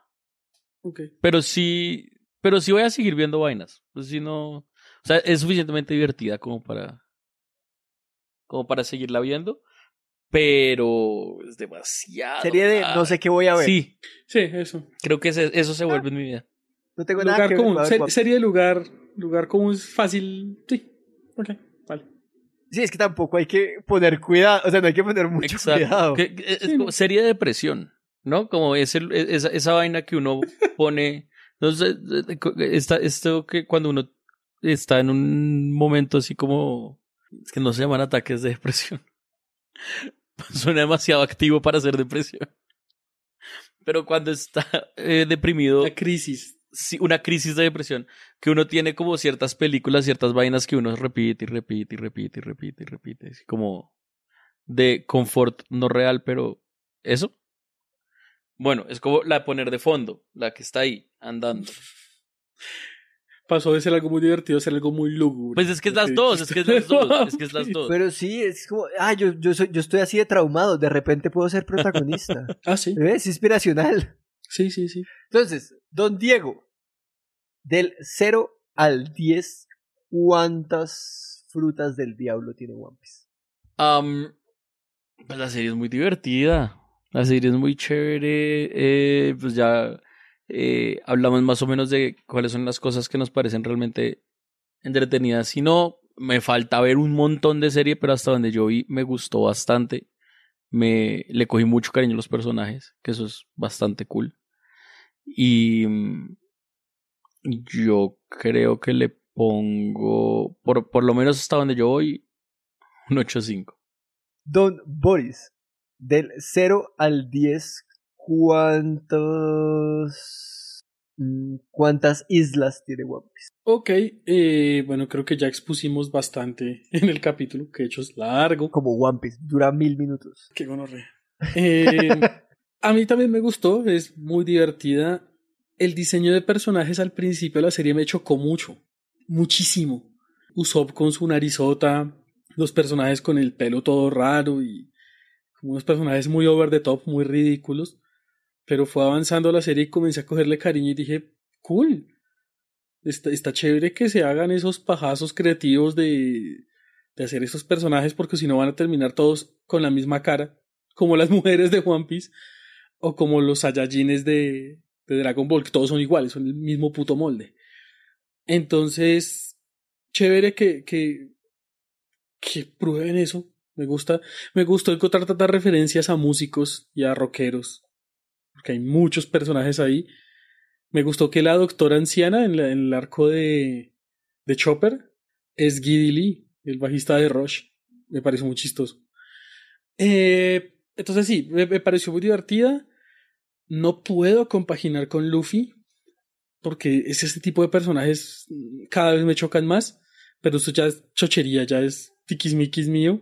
Ok. Pero sí, pero sí voy a seguir viendo vainas. Pues si no, o sea, es suficientemente divertida como para, como para seguirla viendo. Pero es demasiado. Serie de no sé qué voy a ver. Sí, Sí, eso. creo que ese- eso se vuelve en mi vida. No tengo nada que ver. común. ver Se- One Piece. serie de lugar. Lugar común es fácil. Sí. Ok, vale. Sí, es que tampoco hay que poner cuidado, o sea, no hay que poner mucho cuidado. Que- que es como serie de depresión, ¿no? Como es el- esa, esa vaina que uno pone. Entonces, eh, está, esto que cuando uno está en un momento así como. Es que no se llaman ataques de depresión. Suena demasiado activo para ser depresión. Pero cuando está eh, deprimido. La crisis. Una crisis de depresión. Que uno tiene como ciertas películas, ciertas vainas que uno repite y repite y repite y repite y repite. Así como de confort no real, pero eso. Bueno, es como la de poner de fondo, la que está ahí, andando. Pasó de ser algo muy divertido a ser algo muy lúgubre. Pues es que es las dos, es que es las dos, es que es las dos. Pero sí, es como, ah, yo, yo, soy, yo estoy así de traumado, de repente puedo ser protagonista. ah, sí. Es inspiracional. Sí, sí, sí. Entonces, don Diego, del 0 al 10, ¿cuántas frutas del diablo tiene One Piece? Pues la serie es muy divertida. La serie es muy chévere. eh, pues ya eh, hablamos más o menos de cuáles son las cosas que nos parecen realmente entretenidas. Si no, me falta ver un montón de serie, pero hasta donde yo vi me gustó bastante. Me le cogí mucho cariño a los personajes, que eso es bastante cool. Y mm, yo creo que le pongo, por, por lo menos hasta donde yo voy, un 8.5. Don Boris, del 0 al 10, ¿cuántos... ¿Cuántas islas tiene One Piece? Ok, eh, bueno, creo que ya expusimos bastante en el capítulo, que de hecho es largo. Como One Piece, dura mil minutos. Qué gonorrea. Eh, a mí también me gustó, es muy divertida. El diseño de personajes al principio de la serie me chocó mucho, muchísimo. Usopp con su narizota, los personajes con el pelo todo raro y como unos personajes muy over the top, muy ridículos. Pero fue avanzando la serie y comencé a cogerle cariño y dije, cool. Está, chévere que se hagan esos pajazos creativos de, de hacer esos personajes porque si no van a terminar todos con la misma cara, como las mujeres de One Piece o como los Saiyajines de, de Dragon Ball, que todos son iguales, son el mismo puto molde. Entonces, chévere que, que, prueben eso. Me gusta, me gustó encontrar tantas referencias a músicos y a rockeros, porque hay muchos personajes ahí. Me gustó que la doctora anciana en el arco de, de Chopper es Giddy Lee, el bajista de Rush. Me pareció muy chistoso. Eh, entonces sí, me, me pareció muy divertida. No puedo compaginar con Luffy, porque es ese tipo de personajes mm, cada vez me chocan más, pero esto ya es chochería, ya es tiquismiquis mío.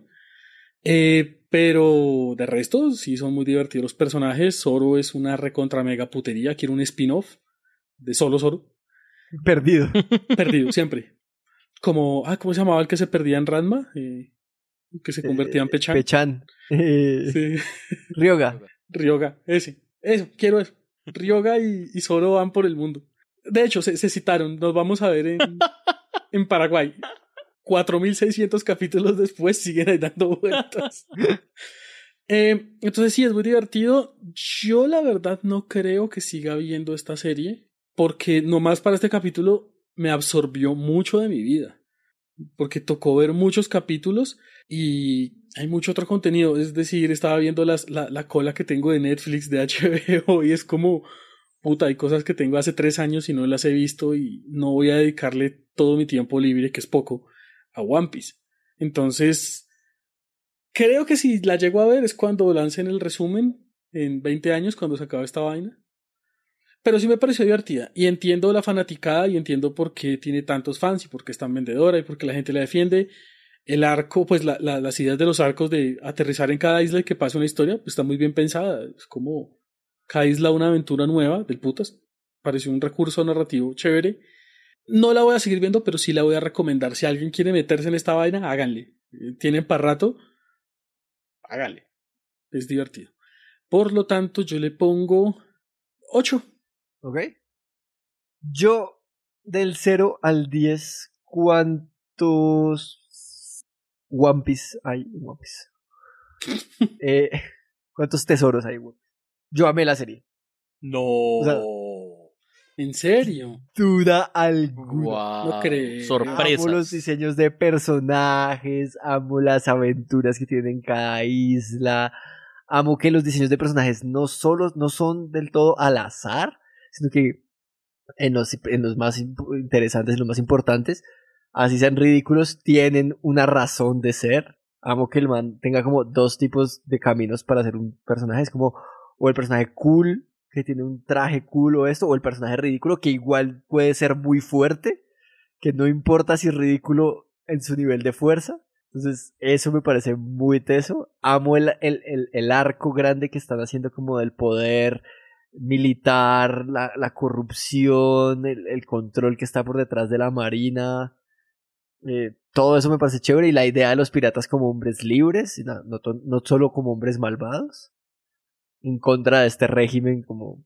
Eh, pero de resto, sí son muy divertidos los personajes. Zoro es una recontra mega putería, quiero un spin-off de solo Zoro. Perdido. Perdido, siempre. Como, ah, ¿cómo se llamaba el que se perdía en Ranma? Eh, que se convertía en Pechan. Pechan. Eh, Sí. Ryoga. Ryoga, ese. Eso, quiero eso. Ryoga y, y Zoro van por el mundo. De hecho, se, se citaron. Nos vamos a ver en, en Paraguay. 4.600 capítulos después siguen ahí dando vueltas. Eh, entonces sí, es muy divertido. Yo la verdad no creo que siga viendo esta serie porque nomás para este capítulo me absorbió mucho de mi vida. Porque tocó ver muchos capítulos y hay mucho otro contenido. Es decir, estaba viendo la, la cola que tengo de Netflix, de HBO y es como, puta, hay cosas que tengo hace tres años y no las he visto y no voy a dedicarle todo mi tiempo libre, que es poco, a One Piece. Entonces, creo que si la llego a ver es cuando lancen el resumen en 20 años, cuando se acabe esta vaina. Pero sí me pareció divertida y entiendo la fanaticada y entiendo por qué tiene tantos fans y por qué es tan vendedora y por qué la gente la defiende. El arco, pues la, la, las ideas de los arcos de aterrizar en cada isla y que pase una historia, pues está muy bien pensada. Es como cada isla una aventura nueva del putas. Pareció un recurso narrativo chévere. No la voy a seguir viendo, pero sí la voy a recomendar. Si alguien quiere meterse en esta vaina, háganle. Eh, Tienen para rato, háganle. Es divertido. Por lo tanto, yo le pongo 8. ¿Ok? Yo, del 0 al 10, ¿cuántos One Piece hay en One Piece? Eh, ¿Cuántos tesoros hay en One Piece? Yo amé la serie. No. O sea, ¿En serio? Duda alguna. Wow. No creo. Sorpresas. Amo los diseños de personajes, amo las aventuras que tienen cada isla, amo que los diseños de personajes no solo no son del todo al azar, sino que en los, en los más interesantes, en los más importantes, así sean ridículos, tienen una razón de ser. Amo que el man tenga como dos tipos de caminos para ser un personaje. Es como o el personaje cool, que tiene un traje cool o esto, o el personaje ridículo, que igual puede ser muy fuerte, que no importa si es ridículo en su nivel de fuerza. Entonces, eso me parece muy teso. Amo el, el, el, el arco grande que están haciendo como del poder militar, la, la corrupción, el, el control que está por detrás de la marina. Eh, todo eso me parece chévere y la idea de los piratas como hombres libres, no, no, no solo como hombres malvados, en contra de este régimen como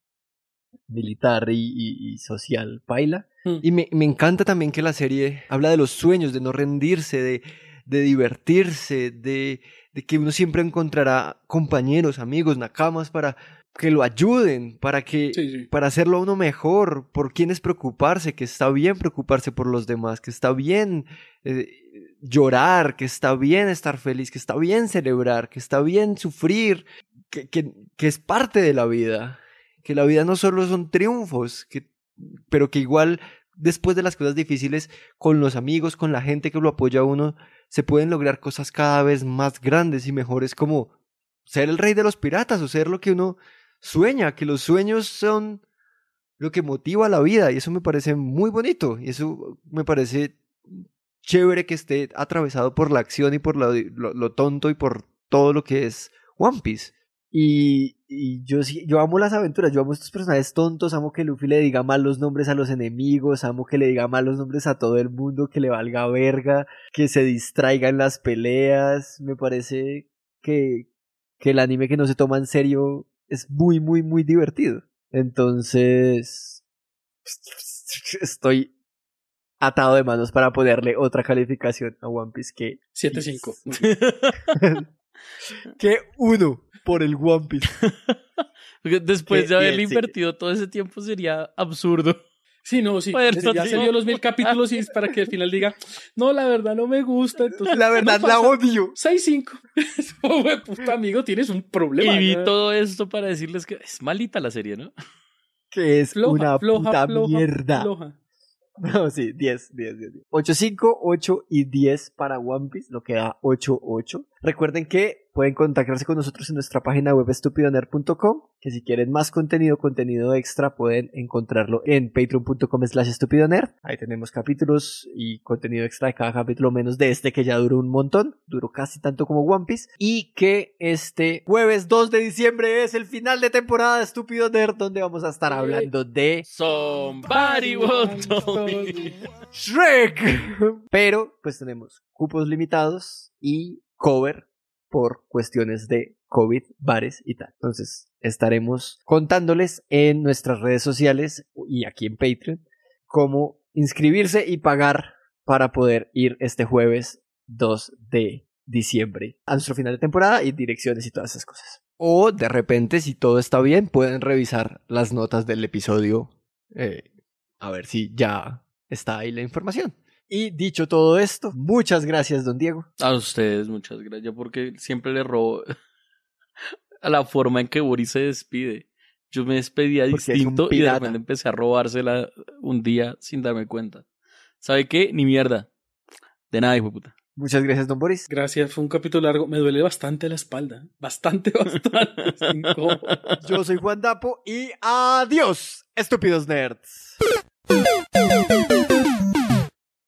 militar y, y- y social paila. Hmm. Y me, me encanta también que la serie habla de los sueños, de no rendirse, de, de divertirse, de, de que uno siempre encontrará compañeros, amigos, nakamas para que lo ayuden, para que Sí, sí. para hacerlo a uno mejor, por quienes preocuparse, que está bien preocuparse por los demás, que está bien eh, llorar, que está bien estar feliz, que está bien celebrar, que está bien sufrir, que, que, que es parte de la vida, que la vida no solo son triunfos, que, pero que igual después de las cosas difíciles, con los amigos, con la gente que lo apoya a uno, se pueden lograr cosas cada vez más grandes y mejores como ser el rey de los piratas o ser lo que uno sueña, que los sueños son lo que motiva la vida y eso me parece muy bonito y eso me parece chévere que esté atravesado por la acción y por lo, tonto y por todo lo que es One Piece. Y, y yo yo amo las aventuras, yo amo estos personajes tontos, amo que Luffy le diga mal los nombres a los enemigos, amo que le diga mal los nombres a todo el mundo, que le valga verga, que se distraiga en las peleas, me parece que, que el anime que no se toma en serio es muy, muy, muy divertido. Entonces, estoy atado de manos para ponerle otra calificación a One Piece que 7-5. que uno por el One Piece. Porque Después Que de haberle invertido todo ese tiempo sería absurdo. Sí, no, sí. Bueno, ya sí. se vio los mil capítulos y es para que al final diga, no, la verdad no me gusta. Entonces, La verdad no la odio. 6-5. Oh, güey, puta amigo, tienes un problema. Y vi ¿no? todo esto para decirles que es malita la serie, ¿no? Que es Floja, una floja, puta floja, mierda. floja. No, sí, 10, 10, 10. 8, 5, 8 y 10 para One Piece, lo que da 8, 8. Recuerden que pueden contactarse con nosotros en nuestra página web estupidoner.com, que si quieren más contenido, contenido extra, pueden encontrarlo en patreon.com slash estupidonerd. Ahí tenemos capítulos y contenido extra de cada capítulo, menos de este que ya duró un montón, duró casi tanto como One Piece. Y que este jueves 2 de diciembre es el final de temporada de Estúpido Nerd, donde vamos a estar hablando de Somebody told me. Shrek. Pero pues tenemos cupos limitados y cover por cuestiones de COVID, bares y tal. Entonces estaremos contándoles en nuestras redes sociales y aquí en Patreon cómo inscribirse y pagar para poder ir este jueves 2 de diciembre a nuestro final de temporada y direcciones y todas esas cosas. O de repente, si todo está bien, pueden revisar las notas del episodio eh, a ver si ya está ahí la información. Y dicho todo esto, muchas gracias, don Diego. A ustedes, muchas gracias, porque siempre le robo a la forma en que Boris se despide. Yo me despedía Porque distinto y de repente empecé a robársela un día sin darme cuenta. ¿Sabe qué? Ni mierda. De nada, hijo de puta. Muchas gracias, don Boris. Gracias, fue un capítulo largo. Me duele bastante la espalda. Bastante, bastante. Yo soy Juan Dapo y adiós, estúpidos nerds.